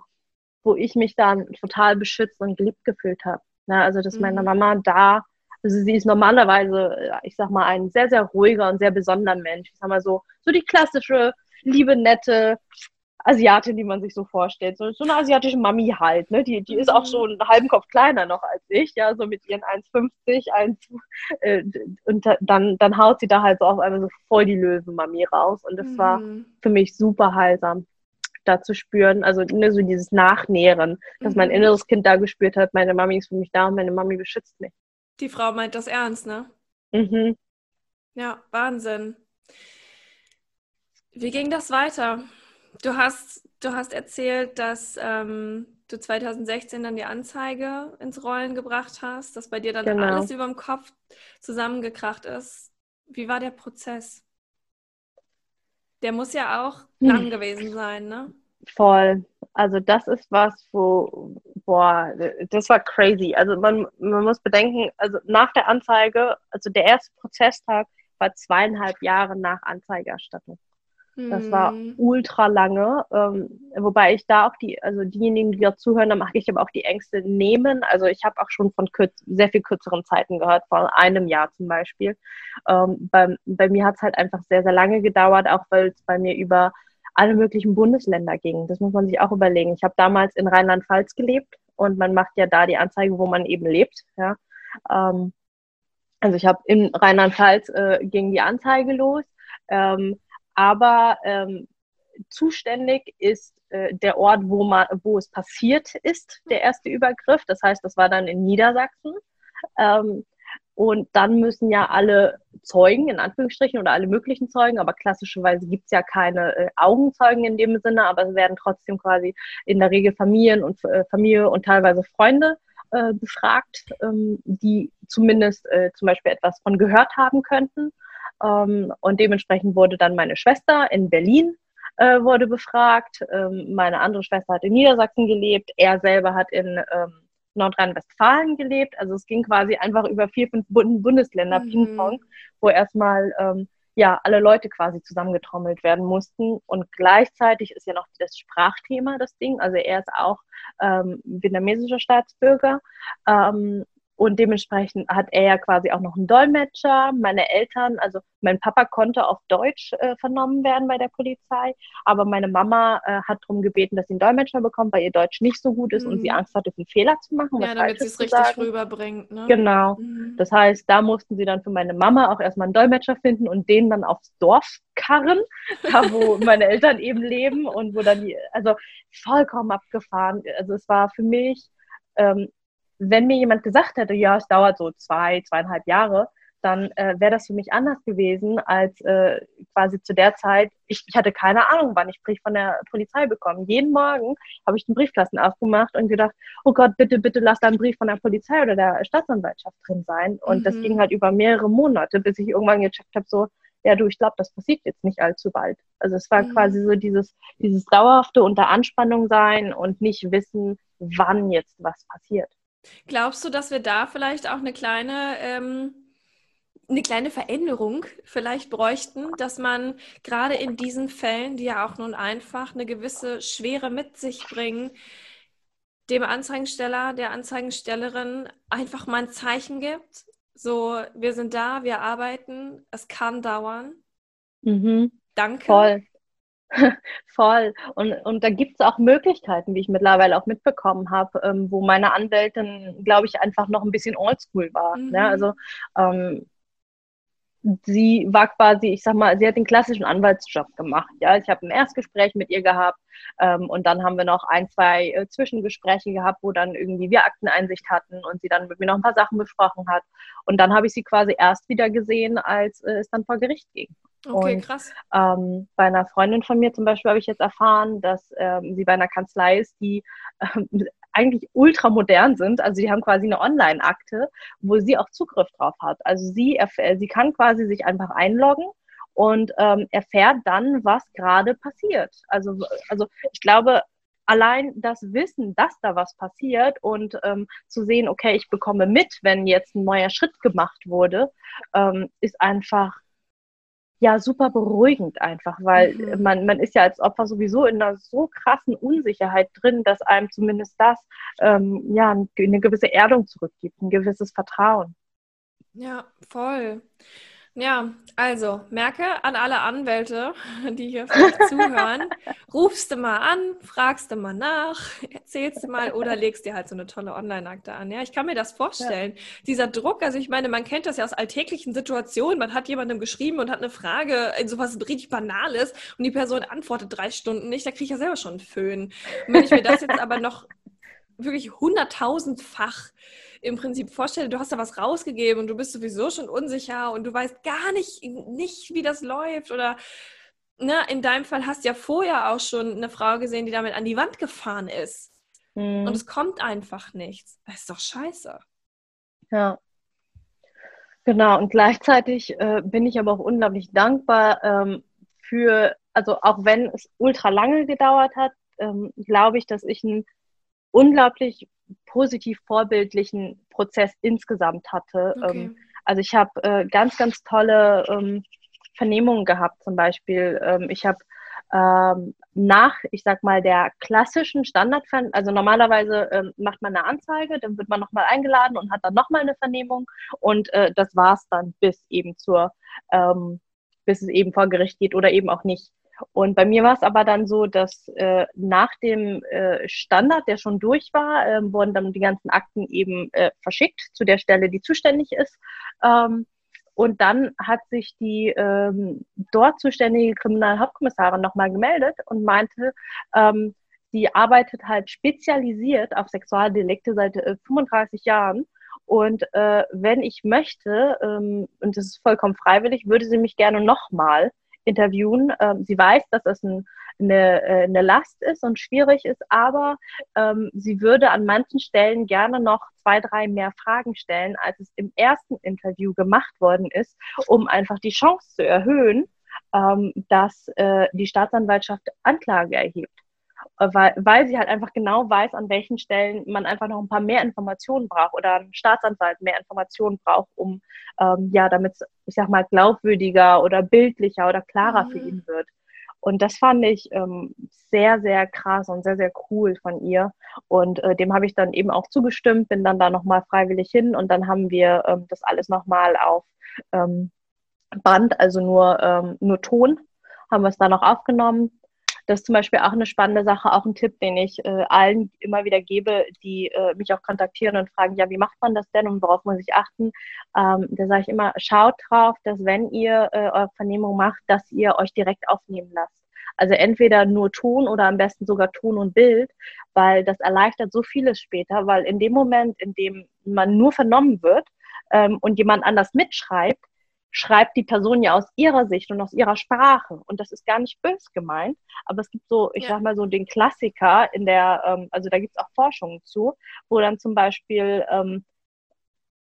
wo ich mich dann total beschützt und geliebt gefühlt habe. Ne? Also, dass mhm. meine Mama da also sie ist normalerweise, äh, ich sag mal, ein sehr, sehr ruhiger und sehr besonderer Mensch. Ich sag mal so, so die klassische liebe, nette Asiatin, die man sich so vorstellt. So, so eine asiatische Mami halt, ne? Die, die ist auch so mhm. einen halben Kopf kleiner noch als ich, ja, so mit ihren 1,50, 1, äh, und dann, dann haut sie da halt so auf einmal so voll die Löwenmami raus. Und das mhm. war für mich super heilsam, da zu spüren. Also ne, so dieses Nachnähren, dass mhm. mein inneres Kind da gespürt hat, meine Mami ist für mich da und meine Mami beschützt mich. Die Frau meint das ernst, ne? Mhm. Ja, Wahnsinn. Wie ging das weiter? Du hast, du hast erzählt, dass ähm, du 2016 dann die Anzeige ins Rollen gebracht hast, dass bei dir dann genau. alles über dem Kopf zusammengekracht ist. Wie war der Prozess? Der muss ja auch hm. lang gewesen sein, ne? Voll. Also das ist was, wo, boah, das war crazy. Also man, man muss bedenken, also nach der Anzeige, also der erste Prozesstag war zweieinhalb Jahre nach Anzeigerstattung. Das war mhm. ultra lange, ähm, wobei ich da auch die, also diejenigen, die da zuhören, da mache ich aber auch die Ängste nehmen. Also ich habe auch schon von kürz, sehr viel kürzeren Zeiten gehört, von einem Jahr zum Beispiel. Ähm, bei, bei mir hat es halt einfach sehr, sehr lange gedauert, auch weil es bei mir über alle möglichen Bundesländer ging. Das muss man sich auch überlegen. Ich habe damals in Rheinland-Pfalz gelebt und man macht ja da die Anzeige, wo man eben lebt. Ja. Ähm, also ich habe in Rheinland-Pfalz äh, ging die Anzeige los. Ähm, aber ähm, zuständig ist äh, der Ort, wo, man, wo es passiert ist, der erste Übergriff. Das heißt, das war dann in Niedersachsen. Ähm, und dann müssen ja alle Zeugen, in Anführungsstrichen, oder alle möglichen Zeugen, aber klassischerweise gibt es ja keine äh, Augenzeugen in dem Sinne, aber es werden trotzdem quasi in der Regel Familien und äh, Familie und teilweise Freunde äh, befragt, ähm, die zumindest äh, zum Beispiel etwas von gehört haben könnten. Ähm, und dementsprechend wurde dann meine Schwester in Berlin äh, wurde befragt. Ähm, meine andere Schwester hat in Niedersachsen gelebt. Er selber hat in ähm, Nordrhein-Westfalen gelebt. Also es ging quasi einfach über vier, fünf Bundesländer mhm. Ping-Pong, wo erstmal ähm, ja alle Leute quasi zusammengetrommelt werden mussten. Und gleichzeitig ist ja noch das Sprachthema das Ding. Also er ist auch ähm, vietnamesischer Staatsbürger. Ähm, und dementsprechend hat er ja quasi auch noch einen Dolmetscher. Meine Eltern, also mein Papa konnte auf Deutsch äh, vernommen werden bei der Polizei, aber meine Mama äh, hat darum gebeten, dass sie einen Dolmetscher bekommt, weil ihr Deutsch nicht so gut ist mhm. und sie mhm. Angst hatte, einen Fehler zu machen. Ja, damit sie es richtig sagen. rüberbringt. Ne? Genau. Mhm. Das heißt, da mussten sie dann für meine Mama auch erstmal einen Dolmetscher finden und den dann aufs Dorf karren, <laughs> da wo meine Eltern eben leben und wo dann die, also vollkommen abgefahren. Also es war für mich ähm, wenn mir jemand gesagt hätte, ja, es dauert so zwei, zweieinhalb Jahre, dann äh, wäre das für mich anders gewesen als äh, quasi zu der Zeit. Ich, ich, hatte keine Ahnung, wann ich Brief von der Polizei bekomme. Jeden Morgen habe ich den Briefkasten aufgemacht und gedacht, oh Gott, bitte, bitte lass da ein Brief von der Polizei oder der Staatsanwaltschaft drin sein. Und mhm. das ging halt über mehrere Monate, bis ich irgendwann gecheckt habe, so, ja du, ich glaube, das passiert jetzt nicht allzu bald. Also es war mhm. quasi so dieses, dieses dauerhafte unter Anspannung sein und nicht wissen, wann jetzt was passiert. Glaubst du, dass wir da vielleicht auch eine kleine, ähm, eine kleine Veränderung vielleicht bräuchten, dass man gerade in diesen Fällen, die ja auch nun einfach eine gewisse Schwere mit sich bringen, dem Anzeigensteller, der Anzeigenstellerin einfach mal ein Zeichen gibt? So, wir sind da, wir arbeiten, es kann dauern. Mhm. Danke. Voll. <laughs> Voll. Und, und da gibt es auch Möglichkeiten, wie ich mittlerweile auch mitbekommen habe, ähm, wo meine Anwältin, glaube ich, einfach noch ein bisschen oldschool war. Ne? Mhm. Ne? Also ähm, sie war quasi, ich sag mal, sie hat den klassischen Anwaltsjob gemacht. Ja, ich habe ein Erstgespräch mit ihr gehabt ähm, und dann haben wir noch ein, zwei äh, Zwischengespräche gehabt, wo dann irgendwie wir Akteneinsicht hatten und sie dann mit mir noch ein paar Sachen besprochen hat. Und dann habe ich sie quasi erst wieder gesehen, als äh, es dann vor Gericht ging. Okay, und, krass. Ähm, bei einer Freundin von mir zum Beispiel habe ich jetzt erfahren, dass ähm, sie bei einer Kanzlei ist, die ähm, eigentlich ultramodern sind. Also sie haben quasi eine Online-Akte, wo sie auch Zugriff drauf hat. Also sie, sie kann quasi sich einfach einloggen und ähm, erfährt dann, was gerade passiert. Also, also ich glaube, allein das Wissen, dass da was passiert und ähm, zu sehen, okay, ich bekomme mit, wenn jetzt ein neuer Schritt gemacht wurde, ähm, ist einfach ja super beruhigend einfach, weil mhm. man, man ist ja als Opfer sowieso in einer so krassen Unsicherheit drin, dass einem zumindest das ähm, ja eine gewisse Erdung zurückgibt, ein gewisses Vertrauen. Ja, voll. Ja, also merke an alle Anwälte, <laughs> die hier vielleicht zuhören, <laughs> rufst du mal an, fragst du mal nach, erzählst du mal oder legst dir halt so eine tolle Online-Akte an. Ja, ich kann mir das vorstellen. Ja. Dieser Druck, also ich meine, man kennt das ja aus alltäglichen Situationen. Man hat jemandem geschrieben und hat eine Frage, in sowas richtig Banales und die Person antwortet drei Stunden nicht, da kriege ich ja selber schon einen Föhn. Und wenn ich mir das jetzt aber noch wirklich hunderttausendfach im Prinzip vorstelle, du hast da was rausgegeben und du bist sowieso schon unsicher und du weißt gar nicht, nicht wie das läuft oder ne, in deinem Fall hast du ja vorher auch schon eine Frau gesehen, die damit an die Wand gefahren ist. Mhm. Und es kommt einfach nichts. Das ist doch scheiße. Ja. Genau, und gleichzeitig äh, bin ich aber auch unglaublich dankbar ähm, für, also auch wenn es ultra lange gedauert hat, ähm, glaube ich, dass ich ein unglaublich positiv vorbildlichen Prozess insgesamt hatte. Okay. Ähm, also ich habe äh, ganz, ganz tolle ähm, Vernehmungen gehabt, zum Beispiel. Ähm, ich habe ähm, nach, ich sag mal, der klassischen Standard, also normalerweise ähm, macht man eine Anzeige, dann wird man nochmal eingeladen und hat dann nochmal eine Vernehmung und äh, das war's dann bis eben zur, ähm, bis es eben vor Gericht geht oder eben auch nicht. Und bei mir war es aber dann so, dass äh, nach dem äh, Standard, der schon durch war, äh, wurden dann die ganzen Akten eben äh, verschickt zu der Stelle, die zuständig ist. Ähm, und dann hat sich die ähm, dort zuständige Kriminalhauptkommissarin nochmal gemeldet und meinte, ähm, sie arbeitet halt spezialisiert auf Sexualdelikte seit 35 äh, Jahren. Und äh, wenn ich möchte, ähm, und das ist vollkommen freiwillig, würde sie mich gerne nochmal interviewen. Ähm, sie weiß, dass es ein, eine, äh, eine Last ist und schwierig ist, aber ähm, sie würde an manchen Stellen gerne noch zwei, drei mehr Fragen stellen, als es im ersten Interview gemacht worden ist, um einfach die Chance zu erhöhen, ähm, dass äh, die Staatsanwaltschaft Anklage erhebt. Äh, weil, weil sie halt einfach genau weiß, an welchen Stellen man einfach noch ein paar mehr Informationen braucht oder ein Staatsanwalt mehr Informationen braucht, um ähm, ja, damit es, ich sag mal, glaubwürdiger oder bildlicher oder klarer mhm. für ihn wird. Und das fand ich ähm, sehr, sehr krass und sehr, sehr cool von ihr. Und äh, dem habe ich dann eben auch zugestimmt, bin dann da nochmal freiwillig hin und dann haben wir ähm, das alles nochmal auf ähm, Band, also nur, ähm, nur Ton, haben wir es dann noch aufgenommen das ist zum Beispiel auch eine spannende Sache, auch ein Tipp, den ich äh, allen immer wieder gebe, die äh, mich auch kontaktieren und fragen, ja, wie macht man das denn und worauf muss ich achten? Ähm, da sage ich immer, schaut drauf, dass wenn ihr äh, eure Vernehmung macht, dass ihr euch direkt aufnehmen lasst. Also entweder nur Ton oder am besten sogar Ton und Bild, weil das erleichtert so vieles später, weil in dem Moment, in dem man nur vernommen wird ähm, und jemand anders mitschreibt, schreibt die Person ja aus ihrer Sicht und aus ihrer Sprache. Und das ist gar nicht bös gemeint, aber es gibt so, ich ja. sag mal so den Klassiker in der, ähm, also da gibt es auch Forschungen zu, wo dann zum Beispiel ähm,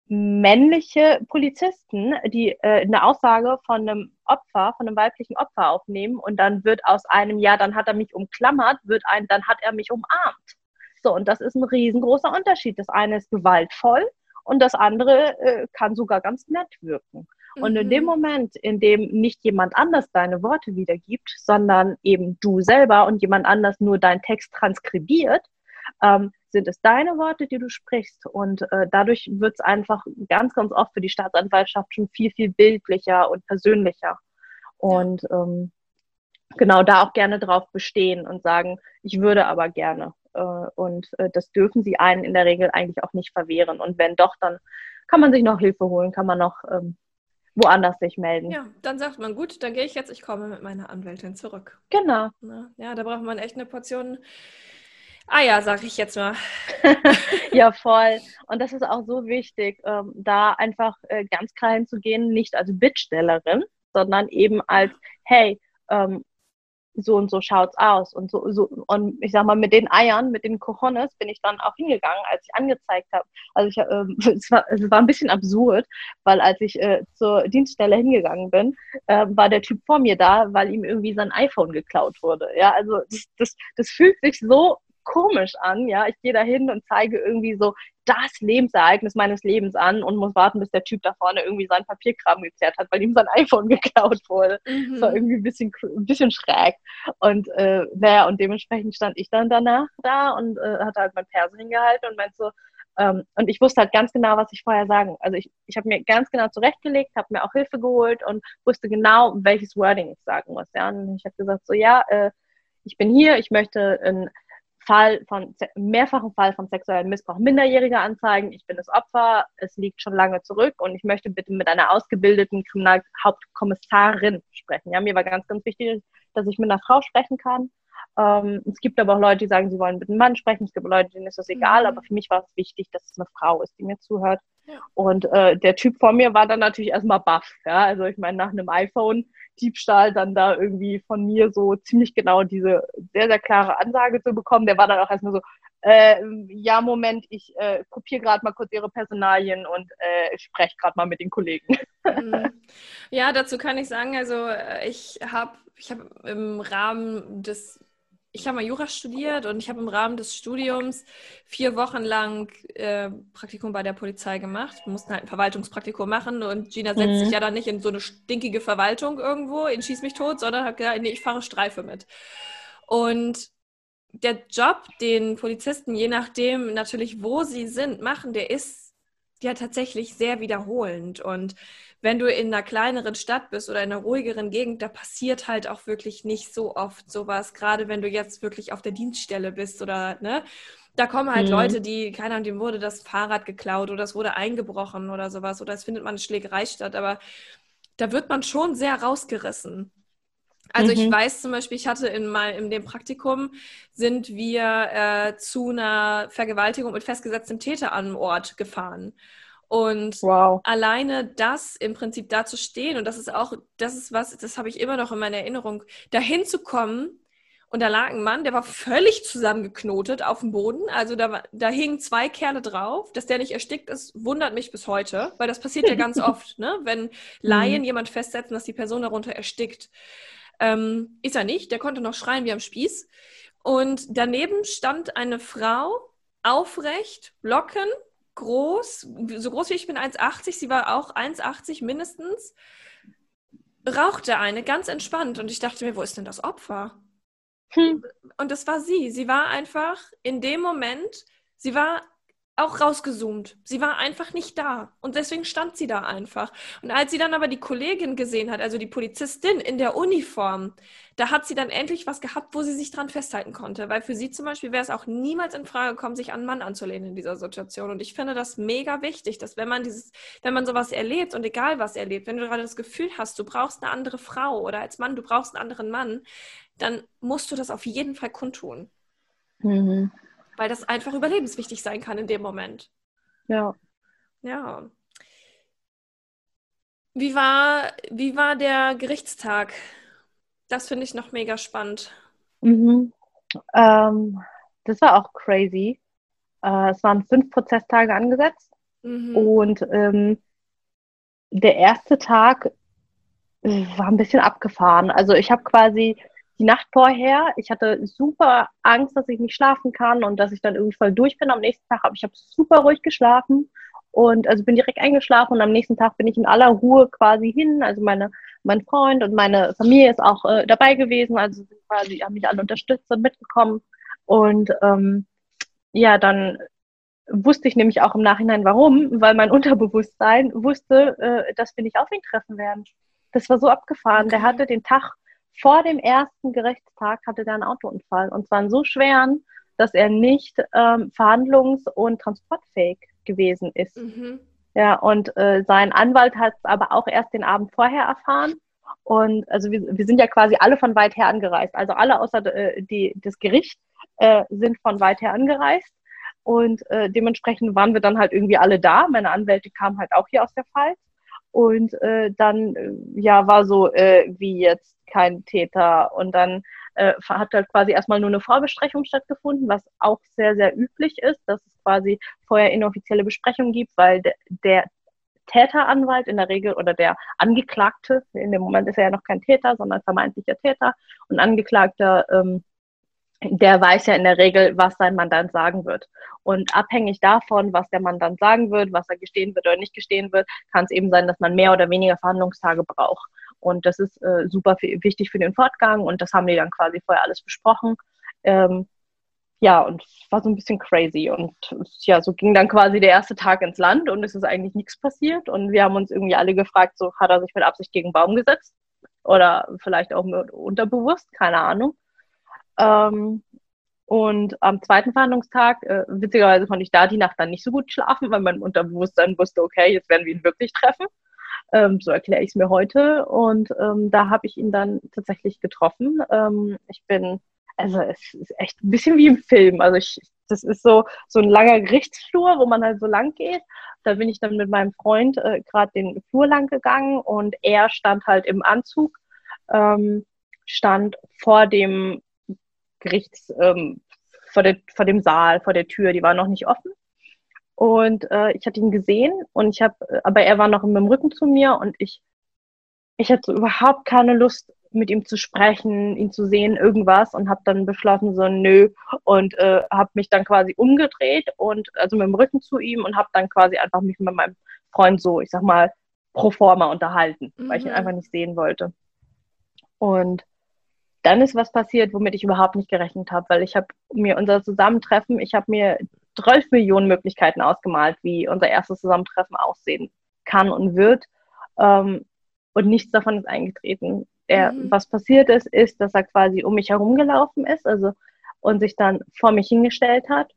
männliche Polizisten, die äh, eine Aussage von einem Opfer, von einem weiblichen Opfer aufnehmen und dann wird aus einem, ja, dann hat er mich umklammert, wird ein, dann hat er mich umarmt. So, und das ist ein riesengroßer Unterschied. Das eine ist gewaltvoll und das andere äh, kann sogar ganz nett wirken. Und in dem mhm. Moment, in dem nicht jemand anders deine Worte wiedergibt, sondern eben du selber und jemand anders nur deinen Text transkribiert, ähm, sind es deine Worte, die du sprichst. Und äh, dadurch wird es einfach ganz, ganz oft für die Staatsanwaltschaft schon viel, viel bildlicher und persönlicher. Und ähm, genau da auch gerne drauf bestehen und sagen, ich würde aber gerne. Äh, und äh, das dürfen sie einen in der Regel eigentlich auch nicht verwehren. Und wenn doch, dann kann man sich noch Hilfe holen, kann man noch ähm, woanders sich melden. Ja, dann sagt man, gut, dann gehe ich jetzt, ich komme mit meiner Anwältin zurück. Genau. Ja, da braucht man echt eine Portion Eier, sag ich jetzt mal. <laughs> <laughs> ja, voll. Und das ist auch so wichtig, ähm, da einfach äh, ganz klar hinzugehen, nicht als Bittstellerin, sondern eben als, hey, ähm, so und so schaut's aus. Und so, so, und ich sag mal, mit den Eiern, mit den Cojones bin ich dann auch hingegangen, als ich angezeigt habe. Also ich, äh, <laughs> es, war, es war ein bisschen absurd, weil als ich äh, zur Dienststelle hingegangen bin, äh, war der Typ vor mir da, weil ihm irgendwie sein iPhone geklaut wurde. Ja, also das, das, das fühlt sich so komisch an, ja. Ich gehe da hin und zeige irgendwie so das Lebensereignis meines Lebens an und muss warten, bis der Typ da vorne irgendwie seinen Papierkram geklärt hat, weil ihm sein <laughs> iPhone geklaut wurde. Mhm. Das war irgendwie ein bisschen, ein bisschen schräg. Und äh, naja, und dementsprechend stand ich dann danach da und äh, hatte halt mein Perso hingehalten und meinte so, ähm, und ich wusste halt ganz genau, was ich vorher sagen. Also ich, ich habe mir ganz genau zurechtgelegt, habe mir auch Hilfe geholt und wusste genau, welches Wording ich sagen muss. Ja? Und ich habe gesagt, so ja, äh, ich bin hier, ich möchte ein Fall von mehrfachen Fall von sexuellem Missbrauch Minderjähriger anzeigen. Ich bin das Opfer, es liegt schon lange zurück und ich möchte bitte mit einer ausgebildeten Kriminalhauptkommissarin sprechen. Ja, mir war ganz, ganz wichtig, dass ich mit einer Frau sprechen kann. Ähm, es gibt aber auch Leute, die sagen, sie wollen mit einem Mann sprechen. Es gibt Leute, denen ist das egal, mhm. aber für mich war es wichtig, dass es eine Frau ist, die mir zuhört. Ja. Und äh, der Typ vor mir war dann natürlich erstmal baff. Ja? Also ich meine, nach einem iPhone Diebstahl dann da irgendwie von mir so ziemlich genau diese sehr, sehr klare Ansage zu bekommen. Der war dann auch erstmal so, äh, ja, Moment, ich äh, kopiere gerade mal kurz Ihre Personalien und äh, spreche gerade mal mit den Kollegen. Mhm. Ja, dazu kann ich sagen, also äh, ich habe ich hab im Rahmen des ich habe mal Jura studiert und ich habe im Rahmen des Studiums vier Wochen lang äh, Praktikum bei der Polizei gemacht. Wir mussten halt ein Verwaltungspraktikum machen und Gina setzt mhm. sich ja dann nicht in so eine stinkige Verwaltung irgendwo, in Schieß mich tot, sondern hat gesagt, nee, ich fahre Streife mit. Und der Job, den Polizisten, je nachdem natürlich, wo sie sind, machen, der ist ja tatsächlich sehr wiederholend. Und wenn du in einer kleineren Stadt bist oder in einer ruhigeren Gegend, da passiert halt auch wirklich nicht so oft sowas, gerade wenn du jetzt wirklich auf der Dienststelle bist oder, ne? Da kommen halt mhm. Leute, die, keine Ahnung, dem wurde das Fahrrad geklaut oder es wurde eingebrochen oder sowas oder es findet man eine Schlägerei statt, aber da wird man schon sehr rausgerissen. Also mhm. ich weiß zum Beispiel, ich hatte in, mal in dem Praktikum, sind wir äh, zu einer Vergewaltigung mit festgesetztem Täter an Ort gefahren. Und wow. alleine das im Prinzip da zu stehen, und das ist auch, das ist was, das habe ich immer noch in meiner Erinnerung, dahin zu kommen, und da lag ein Mann, der war völlig zusammengeknotet auf dem Boden. Also da, da hingen zwei Kerle drauf. Dass der nicht erstickt ist, wundert mich bis heute, weil das passiert ja ganz <laughs> oft, ne? wenn Laien mhm. jemand festsetzen, dass die Person darunter erstickt. Ähm, ist er nicht, der konnte noch schreien wie am Spieß. Und daneben stand eine Frau, aufrecht, Locken, groß, so groß wie ich bin, 1,80. Sie war auch 1,80 mindestens. rauchte eine ganz entspannt und ich dachte mir, wo ist denn das Opfer? Hm. Und das war sie. Sie war einfach in dem Moment, sie war auch rausgezoomt. Sie war einfach nicht da. Und deswegen stand sie da einfach. Und als sie dann aber die Kollegin gesehen hat, also die Polizistin in der Uniform, da hat sie dann endlich was gehabt, wo sie sich dran festhalten konnte. Weil für sie zum Beispiel wäre es auch niemals in Frage gekommen, sich an einen Mann anzulehnen in dieser Situation. Und ich finde das mega wichtig, dass wenn man dieses, wenn man sowas erlebt und egal was erlebt, wenn du gerade das Gefühl hast, du brauchst eine andere Frau oder als Mann, du brauchst einen anderen Mann, dann musst du das auf jeden Fall kundtun. Mhm weil das einfach überlebenswichtig sein kann in dem Moment. Ja. Ja. Wie war, wie war der Gerichtstag? Das finde ich noch mega spannend. Mhm. Ähm, das war auch crazy. Äh, es waren fünf Prozesstage angesetzt mhm. und ähm, der erste Tag war ein bisschen abgefahren. Also ich habe quasi die Nacht vorher, ich hatte super Angst, dass ich nicht schlafen kann und dass ich dann irgendwie voll durch bin am nächsten Tag, aber ich habe super ruhig geschlafen und also bin direkt eingeschlafen und am nächsten Tag bin ich in aller Ruhe quasi hin. Also meine, mein Freund und meine Familie ist auch äh, dabei gewesen, also sind quasi haben mich alle unterstützt und mitgekommen und ähm, ja, dann wusste ich nämlich auch im Nachhinein warum, weil mein Unterbewusstsein wusste, äh, dass wir nicht auf ihn treffen werden. Das war so abgefahren. Okay. Der hatte den Tag vor dem ersten Gerichtstag hatte er einen Autounfall und zwar einen so schweren, dass er nicht ähm, verhandlungs- und transportfähig gewesen ist. Mhm. Ja, und äh, sein Anwalt hat es aber auch erst den Abend vorher erfahren. Und also wir, wir sind ja quasi alle von weit her angereist. Also alle außer äh, die, das Gericht äh, sind von weit her angereist. Und äh, dementsprechend waren wir dann halt irgendwie alle da. Meine Anwälte kamen halt auch hier aus der Pfalz. Und äh, dann äh, ja war so äh, wie jetzt kein Täter. Und dann äh, hat halt quasi erstmal nur eine Vorbesprechung stattgefunden, was auch sehr, sehr üblich ist, dass es quasi vorher inoffizielle Besprechungen gibt, weil de der Täteranwalt in der Regel oder der Angeklagte, in dem Moment ist er ja noch kein Täter, sondern vermeintlicher Täter und Angeklagter ähm, der weiß ja in der Regel, was sein Mandant sagen wird. Und abhängig davon, was der Mandant sagen wird, was er gestehen wird oder nicht gestehen wird, kann es eben sein, dass man mehr oder weniger Verhandlungstage braucht. Und das ist äh, super wichtig für den Fortgang und das haben die dann quasi vorher alles besprochen. Ähm, ja, und es war so ein bisschen crazy. Und ja, so ging dann quasi der erste Tag ins Land und es ist eigentlich nichts passiert. Und wir haben uns irgendwie alle gefragt, so hat er sich mit Absicht gegen Baum gesetzt? Oder vielleicht auch unterbewusst, keine Ahnung. Ähm, und am zweiten Verhandlungstag, äh, witzigerweise konnte ich da die Nacht dann nicht so gut schlafen, weil mein Unterbewusstsein wusste, okay, jetzt werden wir ihn wirklich treffen. Ähm, so erkläre ich es mir heute. Und ähm, da habe ich ihn dann tatsächlich getroffen. Ähm, ich bin, also es ist echt ein bisschen wie im Film. Also ich, das ist so, so ein langer Gerichtsflur, wo man halt so lang geht. Da bin ich dann mit meinem Freund äh, gerade den Flur lang gegangen und er stand halt im Anzug, ähm, stand vor dem Gerichts, ähm, vor, der, vor dem Saal, vor der Tür, die war noch nicht offen. Und äh, ich hatte ihn gesehen und ich habe, aber er war noch mit dem Rücken zu mir und ich, ich hatte so überhaupt keine Lust, mit ihm zu sprechen, ihn zu sehen, irgendwas und habe dann beschlossen, so nö und äh, habe mich dann quasi umgedreht und also mit dem Rücken zu ihm und habe dann quasi einfach mich mit meinem Freund so, ich sag mal, pro forma unterhalten, mhm. weil ich ihn mhm. einfach nicht sehen wollte. Und dann ist was passiert, womit ich überhaupt nicht gerechnet habe, weil ich habe mir unser Zusammentreffen, ich habe mir 12 Millionen Möglichkeiten ausgemalt, wie unser erstes Zusammentreffen aussehen kann und wird. Ähm, und nichts davon ist eingetreten. Er, mhm. Was passiert ist, ist, dass er quasi um mich herumgelaufen ist, also und sich dann vor mich hingestellt hat.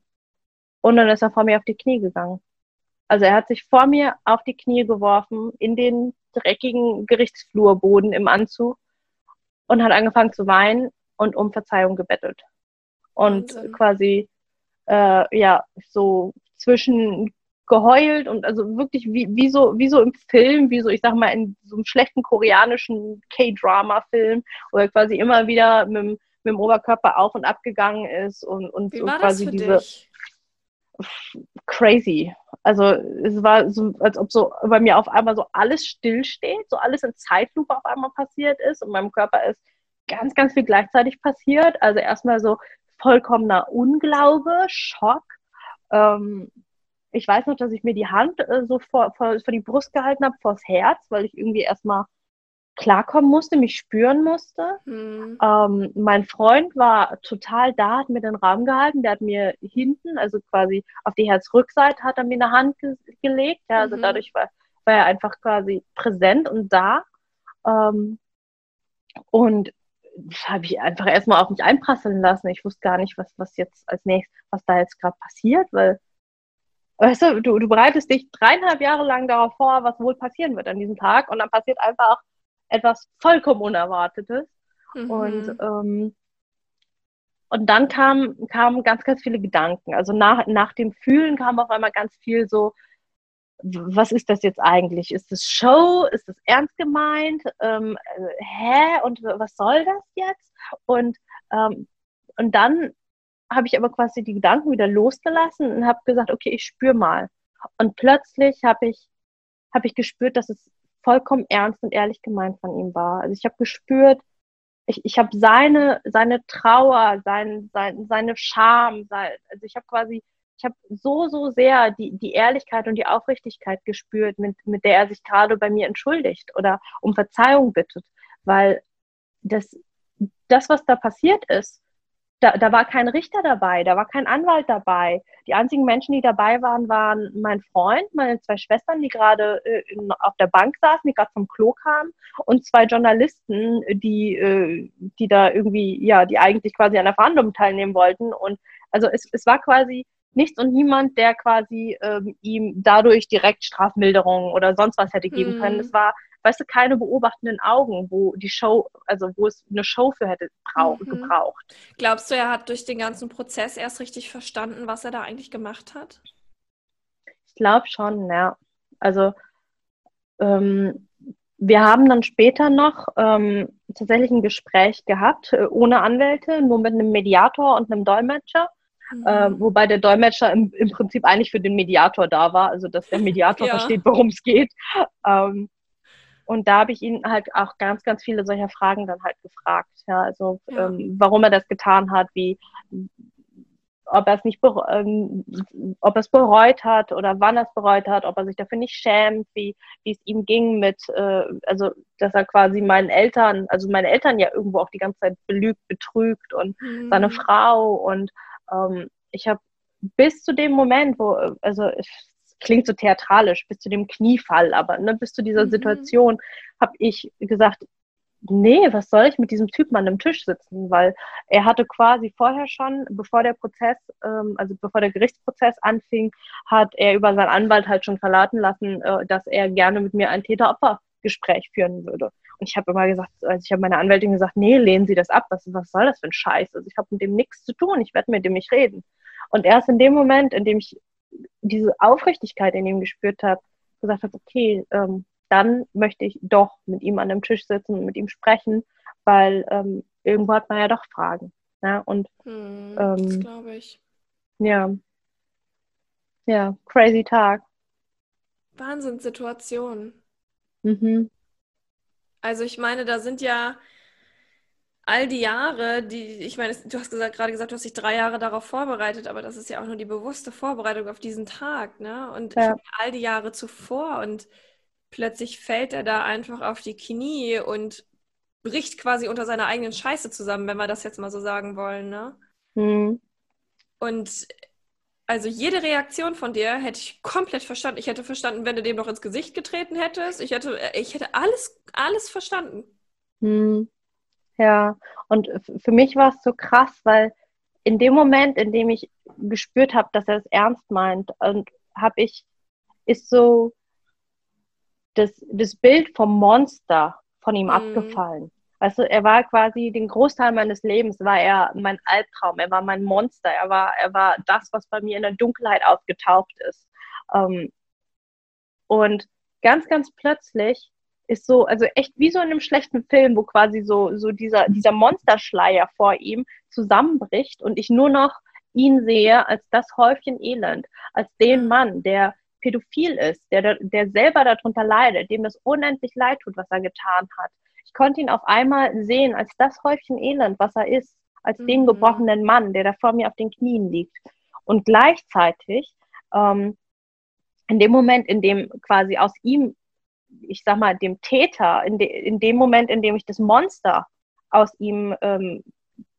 Und dann ist er vor mir auf die Knie gegangen. Also er hat sich vor mir auf die Knie geworfen, in den dreckigen Gerichtsflurboden im Anzug und hat angefangen zu weinen und um Verzeihung gebettelt. Und Wahnsinn. quasi, äh, ja, so zwischen geheult und also wirklich wie, wie, so, wie so im Film, wie so, ich sag mal, in so einem schlechten koreanischen K-Drama-Film, wo er quasi immer wieder mit, mit dem Oberkörper auf und ab gegangen ist und, und wie so quasi diese. Dich? crazy. Also es war so, als ob so bei mir auf einmal so alles stillsteht, so alles in Zeitlupe auf einmal passiert ist und meinem Körper ist ganz, ganz viel gleichzeitig passiert. Also erstmal so vollkommener Unglaube, Schock. Ähm, ich weiß noch, dass ich mir die Hand äh, so vor, vor, vor die Brust gehalten habe, vors Herz, weil ich irgendwie erstmal klarkommen musste, mich spüren musste. Mhm. Ähm, mein Freund war total da, hat mir den Raum gehalten, der hat mir hinten, also quasi auf die Herzrückseite, hat er mir eine Hand ge gelegt. Ja, also mhm. dadurch war, war er einfach quasi präsent und da. Ähm, und das habe ich einfach erstmal auf mich einprasseln lassen. Ich wusste gar nicht, was, was jetzt als nächstes, was da jetzt gerade passiert, weil, weißt du, du, du bereitest dich dreieinhalb Jahre lang darauf vor, was wohl passieren wird an diesem Tag und dann passiert einfach etwas vollkommen Unerwartetes. Mhm. Und, ähm, und dann kamen kam ganz, ganz viele Gedanken. Also nach, nach dem Fühlen kam auf einmal ganz viel so, was ist das jetzt eigentlich? Ist das Show? Ist das ernst gemeint? Ähm, äh, hä? Und was soll das jetzt? Und, ähm, und dann habe ich aber quasi die Gedanken wieder losgelassen und habe gesagt, okay, ich spüre mal. Und plötzlich habe ich, hab ich gespürt, dass es vollkommen ernst und ehrlich gemeint von ihm war. Also ich habe gespürt, ich, ich habe seine, seine Trauer, sein, sein, seine Scham, sein, also ich habe quasi ich habe so, so sehr die, die Ehrlichkeit und die Aufrichtigkeit gespürt, mit, mit der er sich gerade bei mir entschuldigt oder um Verzeihung bittet, weil das, das was da passiert ist, da, da war kein Richter dabei, da war kein Anwalt dabei. Die einzigen Menschen, die dabei waren, waren mein Freund, meine zwei Schwestern, die gerade äh, auf der Bank saßen, die gerade vom Klo kamen, und zwei Journalisten, die, äh, die da irgendwie, ja, die eigentlich quasi an der Verhandlung teilnehmen wollten. Und also es, es war quasi nichts und niemand, der quasi ähm, ihm dadurch direkt Strafmilderung oder sonst was hätte geben mhm. können. Es war, weißt du, keine beobachtenden Augen, wo die Show, also wo es eine Show für hätte mhm. gebraucht. Glaubst du, er hat durch den ganzen Prozess erst richtig verstanden, was er da eigentlich gemacht hat? Ich glaube schon, ja. Also ähm, wir haben dann später noch ähm, tatsächlich ein Gespräch gehabt, äh, ohne Anwälte, nur mit einem Mediator und einem Dolmetscher. Mhm. Ähm, wobei der Dolmetscher im, im, Prinzip eigentlich für den Mediator da war, also dass der Mediator <laughs> ja. versteht, worum es geht. Ähm, und da habe ich ihn halt auch ganz, ganz viele solcher Fragen dann halt gefragt. Ja, also ja. Ähm, warum er das getan hat, wie ob er es nicht ähm, ob er es bereut hat oder wann er es bereut hat, ob er sich dafür nicht schämt, wie, wie es ihm ging mit, äh, also dass er quasi meinen Eltern, also meine Eltern ja irgendwo auch die ganze Zeit belügt, betrügt und mhm. seine Frau und ähm, ich habe bis zu dem Moment, wo, also es klingt so theatralisch, bis zu dem Kniefall, aber ne, bis zu dieser mhm. Situation habe ich gesagt, nee, was soll ich mit diesem Typen an einem Tisch sitzen? Weil er hatte quasi vorher schon, bevor der Prozess, ähm, also bevor der Gerichtsprozess anfing, hat er über seinen Anwalt halt schon verlauten lassen, äh, dass er gerne mit mir ein Täter-Opfer-Gespräch führen würde. Und ich habe immer gesagt, also ich habe meiner Anwältin gesagt, nee, lehnen Sie das ab. Was, was soll das für ein Scheiß? Also ich habe mit dem nichts zu tun. Ich werde mit dem nicht reden. Und erst in dem Moment, in dem ich diese Aufrichtigkeit in ihm gespürt habe, gesagt habe, okay, ähm, dann möchte ich doch mit ihm an dem Tisch sitzen und mit ihm sprechen, weil ähm, irgendwo hat man ja doch Fragen. Ja, und hm, ähm, das glaube ich. Ja. Ja, crazy Tag. Wahnsinnssituation. Mhm. Also ich meine, da sind ja all die Jahre, die, ich meine, du hast gesagt, gerade gesagt, du hast dich drei Jahre darauf vorbereitet, aber das ist ja auch nur die bewusste Vorbereitung auf diesen Tag, ne? Und ja. all die Jahre zuvor und plötzlich fällt er da einfach auf die Knie und bricht quasi unter seiner eigenen Scheiße zusammen, wenn wir das jetzt mal so sagen wollen, ne? Mhm. Und also jede Reaktion von dir hätte ich komplett verstanden. Ich hätte verstanden, wenn du dem noch ins Gesicht getreten hättest. Ich hätte, äh, ich hätte alles, alles verstanden. Hm. Ja, und für mich war es so krass, weil in dem Moment, in dem ich gespürt habe, dass er es ernst meint, und habe ich, ist so das, das Bild vom Monster von ihm hm. abgefallen. Weißt du, er war quasi den Großteil meines Lebens war er mein Albtraum, er war mein Monster, er war, er war das, was bei mir in der Dunkelheit aufgetaucht ist. Ähm, und ganz, ganz plötzlich ist so, also echt wie so in einem schlechten Film, wo quasi so, so dieser, dieser Monsterschleier vor ihm zusammenbricht und ich nur noch ihn sehe als das Häufchen Elend, als den Mann, der pädophil ist, der, der selber darunter leidet, dem das unendlich leid tut, was er getan hat, ich konnte ihn auf einmal sehen als das Häufchen Elend, was er ist, als mhm. den gebrochenen Mann, der da vor mir auf den Knien liegt. Und gleichzeitig, ähm, in dem Moment, in dem quasi aus ihm ich sag mal, dem Täter, in, de, in dem Moment, in dem ich das Monster aus ihm ähm,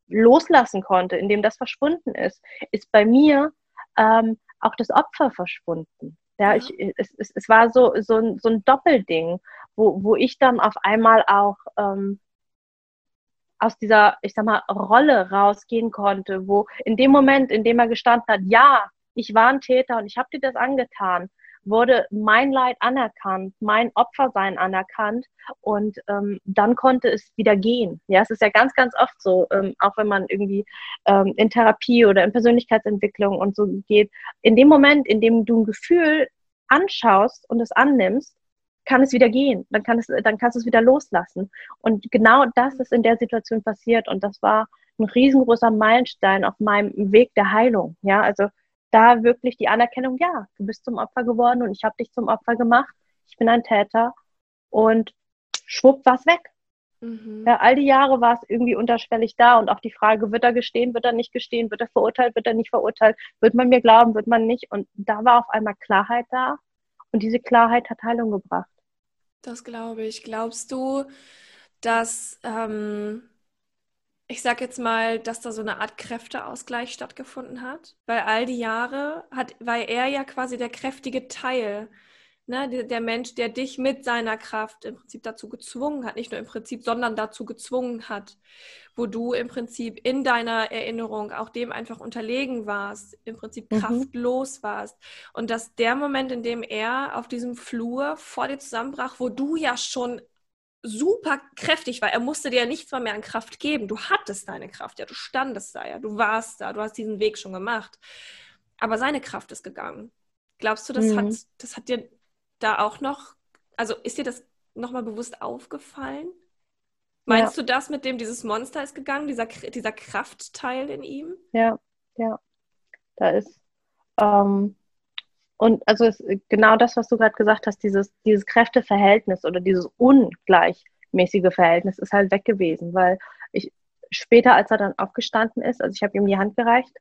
loslassen konnte, in dem das verschwunden ist, ist bei mir ähm, auch das Opfer verschwunden. Ja, ich, es, es, es war so, so, ein, so ein Doppelding, wo, wo ich dann auf einmal auch ähm, aus dieser, ich sag mal, Rolle rausgehen konnte, wo in dem Moment, in dem er gestanden hat, ja, ich war ein Täter und ich habe dir das angetan, wurde mein Leid anerkannt, mein Opfersein anerkannt und ähm, dann konnte es wieder gehen. Ja, es ist ja ganz, ganz oft so, ähm, auch wenn man irgendwie ähm, in Therapie oder in Persönlichkeitsentwicklung und so geht, in dem Moment, in dem du ein Gefühl anschaust und es annimmst, kann es wieder gehen, dann, kann es, dann kannst du es wieder loslassen. Und genau das ist in der Situation passiert und das war ein riesengroßer Meilenstein auf meinem Weg der Heilung. Ja, also da wirklich die Anerkennung, ja, du bist zum Opfer geworden und ich habe dich zum Opfer gemacht, ich bin ein Täter und schwupp war es weg. Mhm. Ja, all die Jahre war es irgendwie unterschwellig da und auch die Frage, wird er gestehen, wird er nicht gestehen, wird er verurteilt, wird er nicht verurteilt, wird man mir glauben, wird man nicht und da war auf einmal Klarheit da und diese Klarheit hat Heilung gebracht. Das glaube ich. Glaubst du, dass ähm, ich sag jetzt mal, dass da so eine Art Kräfteausgleich stattgefunden hat, weil all die Jahre hat, war er ja quasi der kräftige Teil, ne? der, Mensch, der dich mit seiner Kraft im Prinzip dazu gezwungen hat, nicht nur im Prinzip, sondern dazu gezwungen hat, wo du im Prinzip in deiner Erinnerung auch dem einfach unterlegen warst, im Prinzip mhm. kraftlos warst. Und dass der Moment, in dem er auf diesem Flur vor dir zusammenbrach, wo du ja schon super kräftig war. Er musste dir ja nichts mehr an Kraft geben. Du hattest deine Kraft, ja, du standest da, ja, du warst da, du hast diesen Weg schon gemacht. Aber seine Kraft ist gegangen. Glaubst du, das, mhm. hat, das hat dir da auch noch, also ist dir das nochmal bewusst aufgefallen? Meinst ja. du das mit dem, dieses Monster ist gegangen, dieser, dieser Kraftteil in ihm? Ja, ja. Da ist, ähm, und also ist genau das, was du gerade gesagt hast, dieses, dieses Kräfteverhältnis oder dieses ungleichmäßige Verhältnis ist halt weg gewesen, weil ich später, als er dann aufgestanden ist, also ich habe ihm die Hand gereicht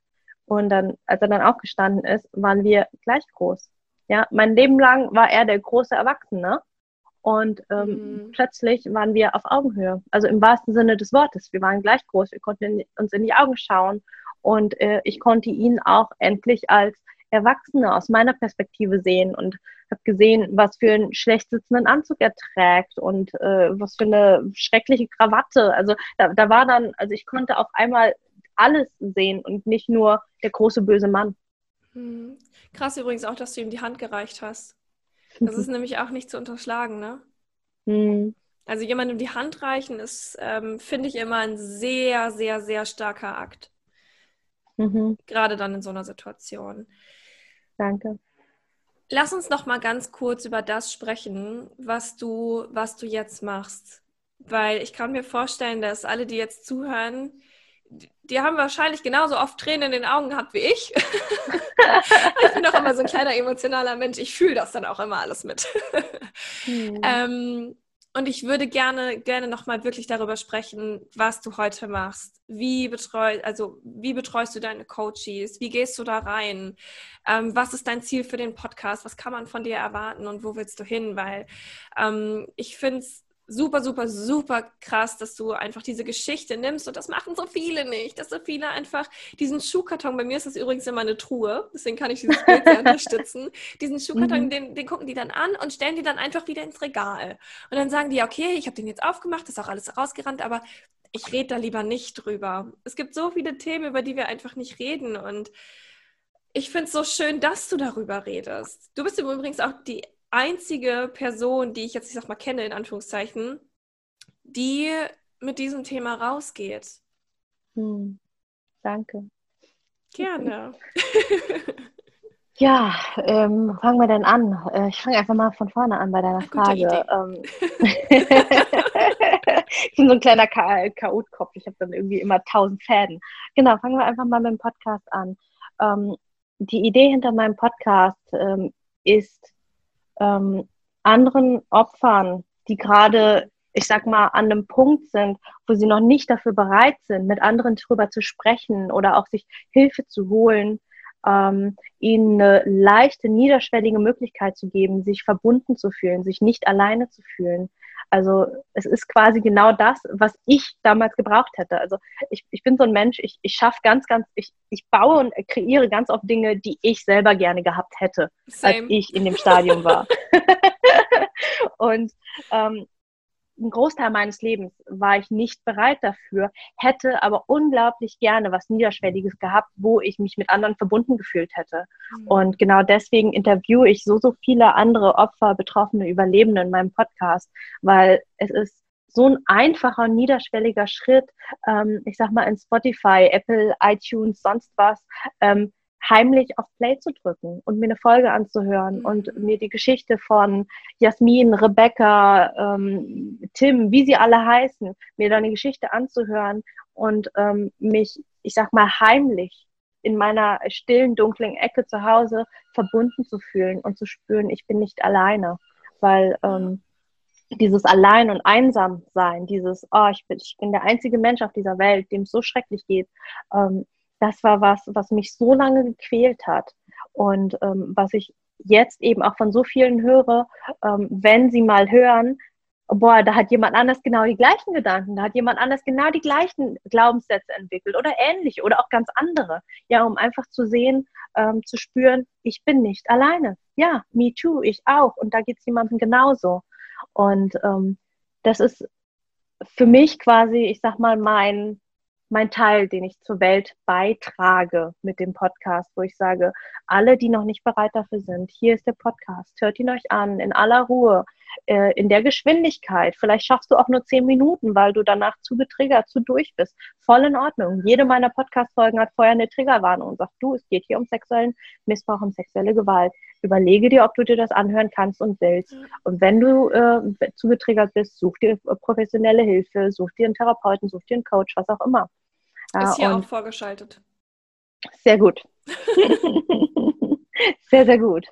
und dann, als er dann aufgestanden ist, waren wir gleich groß. Ja, mein Leben lang war er der große Erwachsene und ähm, mhm. plötzlich waren wir auf Augenhöhe. Also im wahrsten Sinne des Wortes. Wir waren gleich groß, wir konnten uns in die Augen schauen und äh, ich konnte ihn auch endlich als Erwachsene aus meiner Perspektive sehen und habe gesehen, was für einen schlecht sitzenden Anzug er trägt und äh, was für eine schreckliche Krawatte. Also da, da war dann, also ich konnte auf einmal alles sehen und nicht nur der große böse Mann. Hm. Krass übrigens auch, dass du ihm die Hand gereicht hast. Das ist <laughs> nämlich auch nicht zu unterschlagen, ne? Hm. Also jemandem die Hand reichen ist, ähm, finde ich immer ein sehr, sehr, sehr starker Akt. Mhm. Gerade dann in so einer Situation. Danke. Lass uns noch mal ganz kurz über das sprechen, was du, was du jetzt machst. Weil ich kann mir vorstellen, dass alle, die jetzt zuhören, die haben wahrscheinlich genauso oft Tränen in den Augen gehabt wie ich. <laughs> ich bin auch immer so ein kleiner emotionaler Mensch. Ich fühle das dann auch immer alles mit. Hm. ähm, und ich würde gerne, gerne nochmal wirklich darüber sprechen, was du heute machst. Wie, betreu, also, wie betreust du deine Coaches? Wie gehst du da rein? Ähm, was ist dein Ziel für den Podcast? Was kann man von dir erwarten und wo willst du hin? Weil ähm, ich finde es super, super, super krass, dass du einfach diese Geschichte nimmst und das machen so viele nicht, dass so viele einfach diesen Schuhkarton, bei mir ist das übrigens immer eine Truhe, deswegen kann ich dieses Bild sehr unterstützen, <laughs> diesen Schuhkarton, mhm. den, den gucken die dann an und stellen die dann einfach wieder ins Regal. Und dann sagen die, okay, ich habe den jetzt aufgemacht, ist auch alles rausgerannt, aber ich rede da lieber nicht drüber. Es gibt so viele Themen, über die wir einfach nicht reden und ich finde es so schön, dass du darüber redest. Du bist übrigens auch die einzige Person, die ich jetzt, ich sag mal, kenne, in Anführungszeichen, die mit diesem Thema rausgeht. Hm. Danke. Gerne. <laughs> <laughs> ja, ähm, fangen wir denn an? Äh, ich fange einfach mal von vorne an bei deiner Frage. Ähm, ich <laughs> bin so ein kleiner Chaotkopf. Ich habe dann irgendwie immer tausend Fäden. Genau, fangen wir einfach mal mit dem Podcast an. Ähm, die Idee hinter meinem Podcast ähm, ist, ähm, anderen Opfern, die gerade, ich sag mal, an einem Punkt sind, wo sie noch nicht dafür bereit sind, mit anderen darüber zu sprechen oder auch sich Hilfe zu holen, ähm, ihnen eine leichte, niederschwellige Möglichkeit zu geben, sich verbunden zu fühlen, sich nicht alleine zu fühlen. Also es ist quasi genau das, was ich damals gebraucht hätte. Also ich, ich bin so ein Mensch, ich, ich schaffe ganz, ganz, ich, ich baue und kreiere ganz oft Dinge, die ich selber gerne gehabt hätte, Same. als ich in dem Stadium war. <laughs> <laughs> und ähm, ein Großteil meines Lebens war ich nicht bereit dafür, hätte aber unglaublich gerne was Niederschwelliges gehabt, wo ich mich mit anderen verbunden gefühlt hätte. Mhm. Und genau deswegen interviewe ich so, so viele andere Opfer, Betroffene, Überlebende in meinem Podcast, weil es ist so ein einfacher, niederschwelliger Schritt, ähm, ich sag mal in Spotify, Apple, iTunes, sonst was, ähm, heimlich auf Play zu drücken und mir eine Folge anzuhören mhm. und mir die Geschichte von Jasmin, Rebecca, ähm, Tim, wie sie alle heißen, mir da eine Geschichte anzuhören und ähm, mich, ich sag mal, heimlich in meiner stillen, dunklen Ecke zu Hause verbunden zu fühlen und zu spüren, ich bin nicht alleine. Weil ähm, dieses Allein und Einsam sein, dieses, oh, ich bin, ich bin der einzige Mensch auf dieser Welt, dem es so schrecklich geht, ähm, das war was, was mich so lange gequält hat. Und ähm, was ich jetzt eben auch von so vielen höre, ähm, wenn sie mal hören, boah, da hat jemand anders genau die gleichen Gedanken, da hat jemand anders genau die gleichen Glaubenssätze entwickelt oder ähnliche oder auch ganz andere. Ja, um einfach zu sehen, ähm, zu spüren, ich bin nicht alleine. Ja, me too, ich auch. Und da geht es jemandem genauso. Und ähm, das ist für mich quasi, ich sag mal, mein, mein Teil, den ich zur Welt beitrage mit dem Podcast, wo ich sage, alle, die noch nicht bereit dafür sind, hier ist der Podcast, hört ihn euch an, in aller Ruhe, äh, in der Geschwindigkeit. Vielleicht schaffst du auch nur zehn Minuten, weil du danach zu getriggert, zu durch bist. Voll in Ordnung. Jede meiner Podcast-Folgen hat vorher eine Triggerwarnung und sagt, du, es geht hier um sexuellen Missbrauch, um sexuelle Gewalt. Überlege dir, ob du dir das anhören kannst und willst. Und wenn du äh, zu getriggert bist, such dir professionelle Hilfe, such dir einen Therapeuten, such dir einen Coach, was auch immer. Ist hier auch vorgeschaltet. Sehr gut. <laughs> sehr, sehr gut.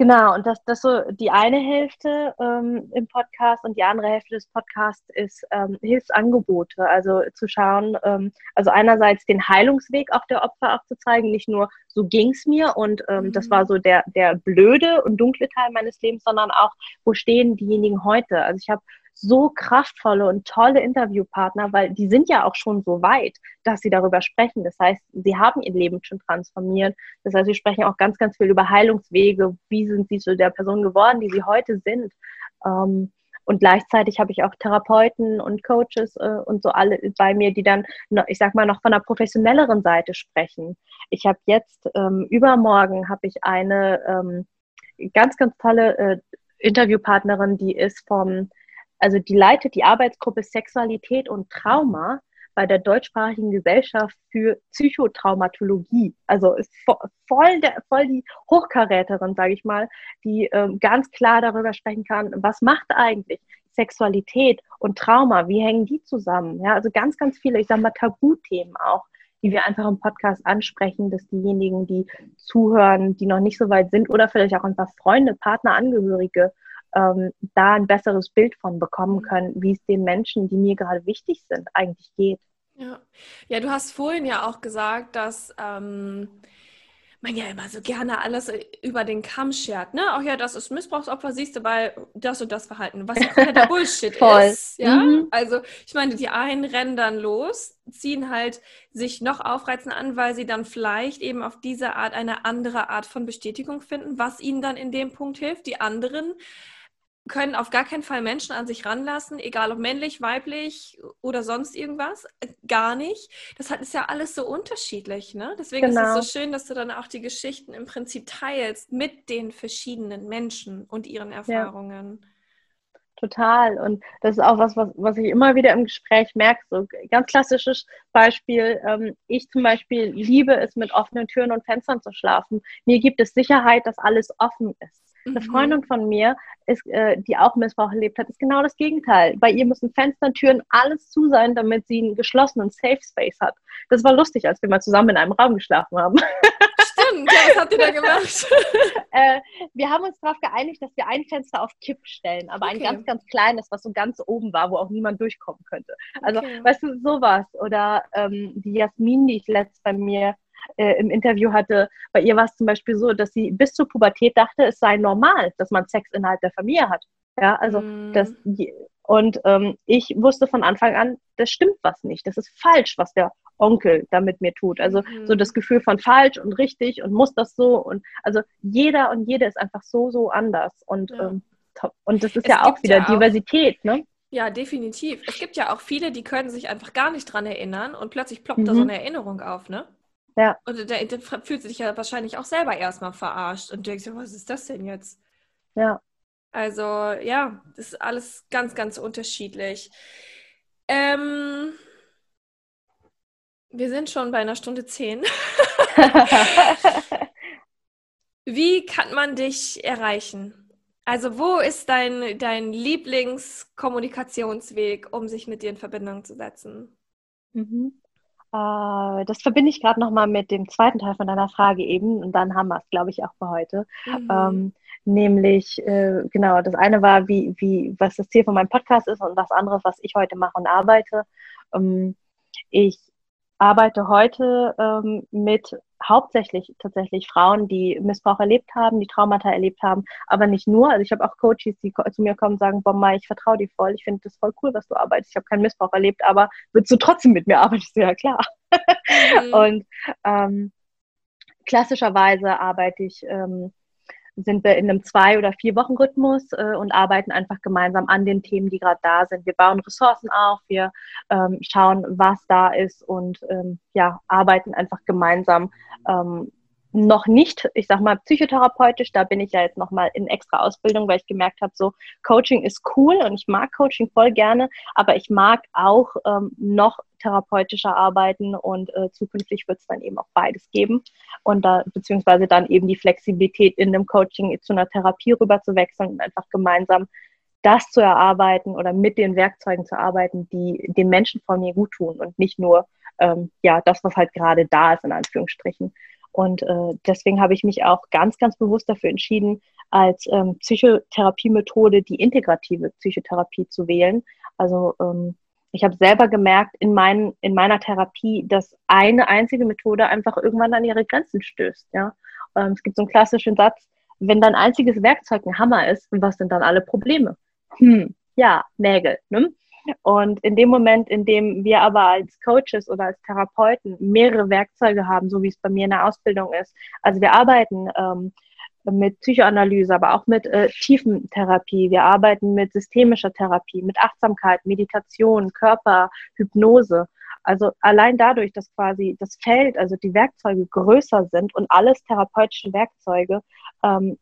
Genau, und das, das so die eine Hälfte ähm, im Podcast und die andere Hälfte des Podcasts ist ähm, Hilfsangebote. Also zu schauen, ähm, also einerseits den Heilungsweg auch der Opfer aufzuzeigen, nicht nur so ging es mir und ähm, mhm. das war so der, der blöde und dunkle Teil meines Lebens, sondern auch, wo stehen diejenigen heute? Also ich habe so kraftvolle und tolle Interviewpartner, weil die sind ja auch schon so weit, dass sie darüber sprechen. Das heißt, sie haben ihr Leben schon transformiert. Das heißt, sie sprechen auch ganz, ganz viel über Heilungswege. Wie sind sie zu der Person geworden, die sie heute sind? Ähm, und gleichzeitig habe ich auch Therapeuten und Coaches äh, und so alle bei mir, die dann, ich sag mal, noch von einer professionelleren Seite sprechen. Ich habe jetzt ähm, übermorgen habe ich eine ähm, ganz, ganz tolle äh, Interviewpartnerin, die ist vom also die leitet die Arbeitsgruppe Sexualität und Trauma bei der deutschsprachigen Gesellschaft für Psychotraumatologie. Also ist voll, der, voll die Hochkaräterin, sage ich mal, die ähm, ganz klar darüber sprechen kann, was macht eigentlich Sexualität und Trauma, wie hängen die zusammen? Ja, also ganz, ganz viele, ich sage mal, Tabuthemen auch, die wir einfach im Podcast ansprechen, dass diejenigen, die zuhören, die noch nicht so weit sind oder vielleicht auch einfach Freunde, Partner, Angehörige ähm, da ein besseres Bild von bekommen mhm. können, wie es den Menschen, die mir gerade wichtig sind, eigentlich geht. Ja, ja du hast vorhin ja auch gesagt, dass ähm, man ja immer so gerne alles äh, über den Kamm schert, ne? Auch ja, das ist Missbrauchsopfer, siehst du bei das und das Verhalten, was ja <laughs> kompletter Bullshit ist. Ja, mhm. also ich meine, die einen rennen dann los, ziehen halt sich noch aufreizen an, weil sie dann vielleicht eben auf diese Art eine andere Art von Bestätigung finden, was ihnen dann in dem Punkt hilft. Die anderen können auf gar keinen Fall Menschen an sich ranlassen, egal ob männlich, weiblich oder sonst irgendwas. Gar nicht. Das ist ja alles so unterschiedlich. Ne? Deswegen genau. ist es so genau. schön, dass du dann auch die Geschichten im Prinzip teilst mit den verschiedenen Menschen und ihren Erfahrungen. Ja. Total. Und das ist auch was, was, was ich immer wieder im Gespräch merke. So ganz klassisches Beispiel. Ähm, ich zum Beispiel liebe es, mit offenen Türen und Fenstern zu schlafen. Mir gibt es Sicherheit, dass alles offen ist. Eine mhm. Freundin von mir, ist, äh, die auch Missbrauch erlebt hat, ist genau das Gegenteil. Bei ihr müssen Fenster, Türen, alles zu sein, damit sie einen geschlossenen Safe Space hat. Das war lustig, als wir mal zusammen in einem Raum geschlafen haben. Stimmt, ja, was habt ihr da <laughs> gemacht? äh, wir haben uns darauf geeinigt, dass wir ein Fenster auf Kipp stellen, aber okay. ein ganz, ganz kleines, was so ganz oben war, wo auch niemand durchkommen könnte. Also, okay. weißt du, sowas. Oder ähm, die Jasmin, die ich letzt bei mir äh, im Interview hatte, bei ihr war es zum Beispiel so, dass sie bis zur Pubertät dachte, es sei normal, dass man Sex innerhalb der Familie hat. Ja, also mm. das und ähm, ich wusste von Anfang an, das stimmt was nicht. Das ist falsch, was der Onkel da mit mir tut. Also mhm. so das Gefühl von falsch und richtig und muss das so und also jeder und jede ist einfach so so anders und ja. ähm, und das ist es ja auch wieder ja Diversität, ne? Ja, definitiv. Es gibt ja auch viele, die können sich einfach gar nicht dran erinnern und plötzlich ploppt mhm. da so mhm. eine Erinnerung auf, ne? Ja. Und der, der fühlt sich ja wahrscheinlich auch selber erstmal verarscht und denkt sich, was ist das denn jetzt? Ja. Also ja, das ist alles ganz, ganz unterschiedlich. Ähm, wir sind schon bei einer Stunde zehn. <laughs> Wie kann man dich erreichen? Also wo ist dein, dein Lieblingskommunikationsweg, um sich mit dir in Verbindung zu setzen? Mhm. Äh, das verbinde ich gerade nochmal mit dem zweiten Teil von deiner Frage eben und dann haben wir es, glaube ich, auch für heute. Mhm. Ähm, nämlich, äh, genau, das eine war, wie, wie, was das Ziel von meinem Podcast ist und das andere, was ich heute mache und arbeite. Ähm, ich arbeite heute ähm, mit hauptsächlich tatsächlich Frauen, die Missbrauch erlebt haben, die Traumata erlebt haben, aber nicht nur. Also ich habe auch Coaches, die zu mir kommen und sagen, Bomma, ich vertraue dir voll, ich finde das voll cool, was du arbeitest. Ich habe keinen Missbrauch erlebt, aber willst du trotzdem mit mir arbeiten? Ich so, ja klar. Mhm. <laughs> und ähm, klassischerweise arbeite ich ähm, sind wir in einem Zwei- oder Vier-Wochen-Rhythmus äh, und arbeiten einfach gemeinsam an den Themen, die gerade da sind. Wir bauen Ressourcen auf, wir ähm, schauen, was da ist und ähm, ja, arbeiten einfach gemeinsam ähm, noch nicht, ich sag mal, psychotherapeutisch, da bin ich ja jetzt nochmal in extra Ausbildung, weil ich gemerkt habe, so Coaching ist cool und ich mag Coaching voll gerne, aber ich mag auch ähm, noch therapeutischer arbeiten und äh, zukünftig wird es dann eben auch beides geben und da beziehungsweise dann eben die Flexibilität in dem Coaching zu einer Therapie rüber zu wechseln und einfach gemeinsam das zu erarbeiten oder mit den Werkzeugen zu arbeiten, die den Menschen vor mir gut tun und nicht nur ähm, ja das, was halt gerade da ist in Anführungsstrichen. Und äh, deswegen habe ich mich auch ganz, ganz bewusst dafür entschieden, als ähm, Psychotherapiemethode die integrative Psychotherapie zu wählen. Also ähm, ich habe selber gemerkt in, mein, in meiner Therapie, dass eine einzige Methode einfach irgendwann an ihre Grenzen stößt. Ja? Ähm, es gibt so einen klassischen Satz, wenn dein einziges Werkzeug ein Hammer ist, was sind dann alle Probleme? Hm, ja, Nägel. Ne? Und in dem Moment, in dem wir aber als Coaches oder als Therapeuten mehrere Werkzeuge haben, so wie es bei mir in der Ausbildung ist, also wir arbeiten ähm, mit Psychoanalyse, aber auch mit äh, Tiefentherapie, wir arbeiten mit systemischer Therapie, mit Achtsamkeit, Meditation, Körper, Hypnose. Also allein dadurch, dass quasi das Feld, also die Werkzeuge größer sind und alles therapeutische Werkzeuge, ähm,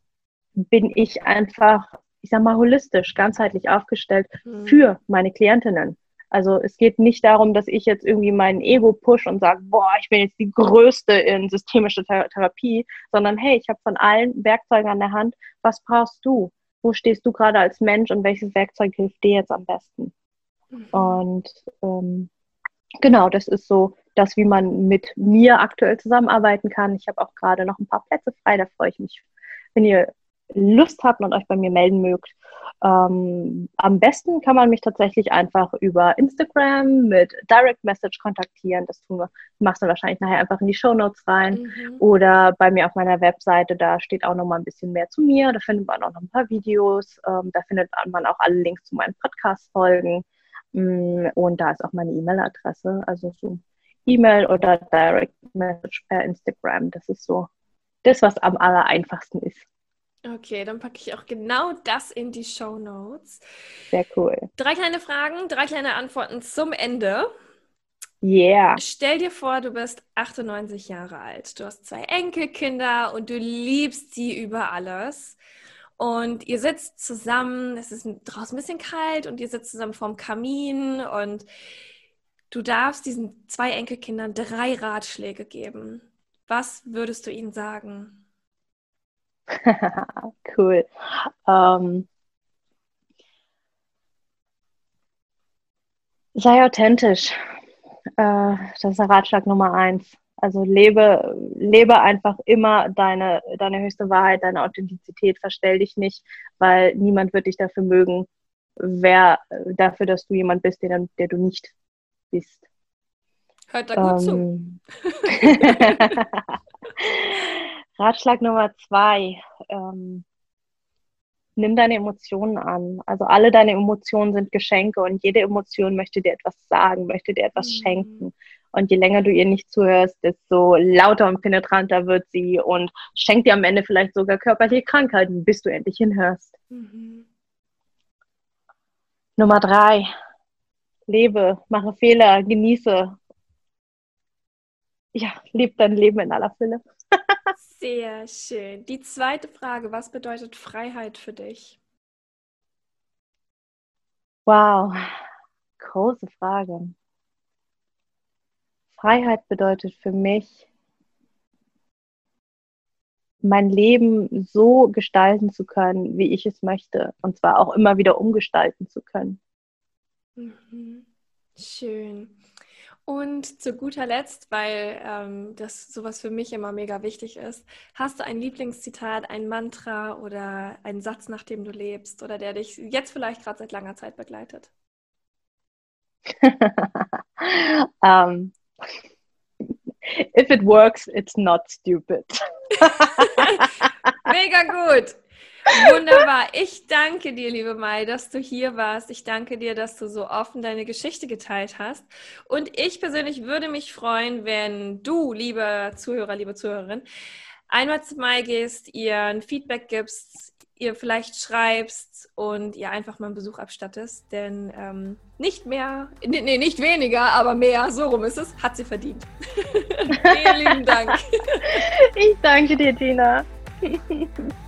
bin ich einfach ich sag mal, holistisch, ganzheitlich aufgestellt mhm. für meine Klientinnen. Also es geht nicht darum, dass ich jetzt irgendwie mein Ego push und sage, boah, ich bin jetzt die Größte in systemischer Thera Therapie, sondern hey, ich habe von allen Werkzeugen an der Hand, was brauchst du? Wo stehst du gerade als Mensch und welches Werkzeug hilft dir jetzt am besten? Mhm. Und ähm, genau, das ist so das, wie man mit mir aktuell zusammenarbeiten kann. Ich habe auch gerade noch ein paar Plätze frei, da freue ich mich, wenn ihr Lust habt und euch bei mir melden mögt. Ähm, am besten kann man mich tatsächlich einfach über Instagram mit Direct Message kontaktieren. Das tun wir, machst du wahrscheinlich nachher einfach in die Show Notes rein. Mhm. Oder bei mir auf meiner Webseite, da steht auch noch mal ein bisschen mehr zu mir. Da findet man auch noch ein paar Videos. Ähm, da findet man auch alle Links zu meinen Podcast-Folgen. Mm, und da ist auch meine E-Mail-Adresse. Also so E-Mail oder Direct Message per Instagram. Das ist so das, was am aller einfachsten ist. Okay, dann packe ich auch genau das in die Show Notes. Sehr cool. Drei kleine Fragen, drei kleine Antworten zum Ende. Yeah. Stell dir vor, du bist 98 Jahre alt. Du hast zwei Enkelkinder und du liebst sie über alles. Und ihr sitzt zusammen, es ist draußen ein bisschen kalt und ihr sitzt zusammen vorm Kamin und du darfst diesen zwei Enkelkindern drei Ratschläge geben. Was würdest du ihnen sagen? <laughs> cool. Ähm, sei authentisch. Äh, das ist der Ratschlag Nummer eins. Also lebe, lebe einfach immer deine, deine höchste Wahrheit, deine Authentizität. Verstell dich nicht, weil niemand wird dich dafür mögen, wer dafür, dass du jemand bist, der, der du nicht bist. Hört da gut ähm, zu. <laughs> <laughs> Ratschlag Nummer zwei. Ähm, nimm deine Emotionen an. Also alle deine Emotionen sind Geschenke und jede Emotion möchte dir etwas sagen, möchte dir etwas mhm. schenken. Und je länger du ihr nicht zuhörst, desto lauter und penetranter wird sie und schenkt dir am Ende vielleicht sogar körperliche Krankheiten, bis du endlich hinhörst. Mhm. Nummer drei. Lebe, mache Fehler, genieße. Ja, lebe dein Leben in aller Fülle. <laughs> Sehr schön. Die zweite Frage, was bedeutet Freiheit für dich? Wow, große Frage. Freiheit bedeutet für mich, mein Leben so gestalten zu können, wie ich es möchte. Und zwar auch immer wieder umgestalten zu können. Mhm. Schön. Und zu guter Letzt, weil ähm, das sowas für mich immer mega wichtig ist, hast du ein Lieblingszitat, ein Mantra oder einen Satz, nach dem du lebst oder der dich jetzt vielleicht gerade seit langer Zeit begleitet? um, <laughs> if it works, it's not stupid. <laughs> mega gut. Wunderbar. Ich danke dir, liebe Mai, dass du hier warst. Ich danke dir, dass du so offen deine Geschichte geteilt hast. Und ich persönlich würde mich freuen, wenn du, liebe Zuhörer, liebe Zuhörerin, einmal zu Mai gehst, ihr ein Feedback gibst, ihr vielleicht schreibst und ihr einfach mal einen Besuch abstattest. Denn ähm, nicht mehr, nee, nicht weniger, aber mehr, so rum ist es, hat sie verdient. <laughs> Vielen lieben Dank. Ich danke dir, Tina. <laughs>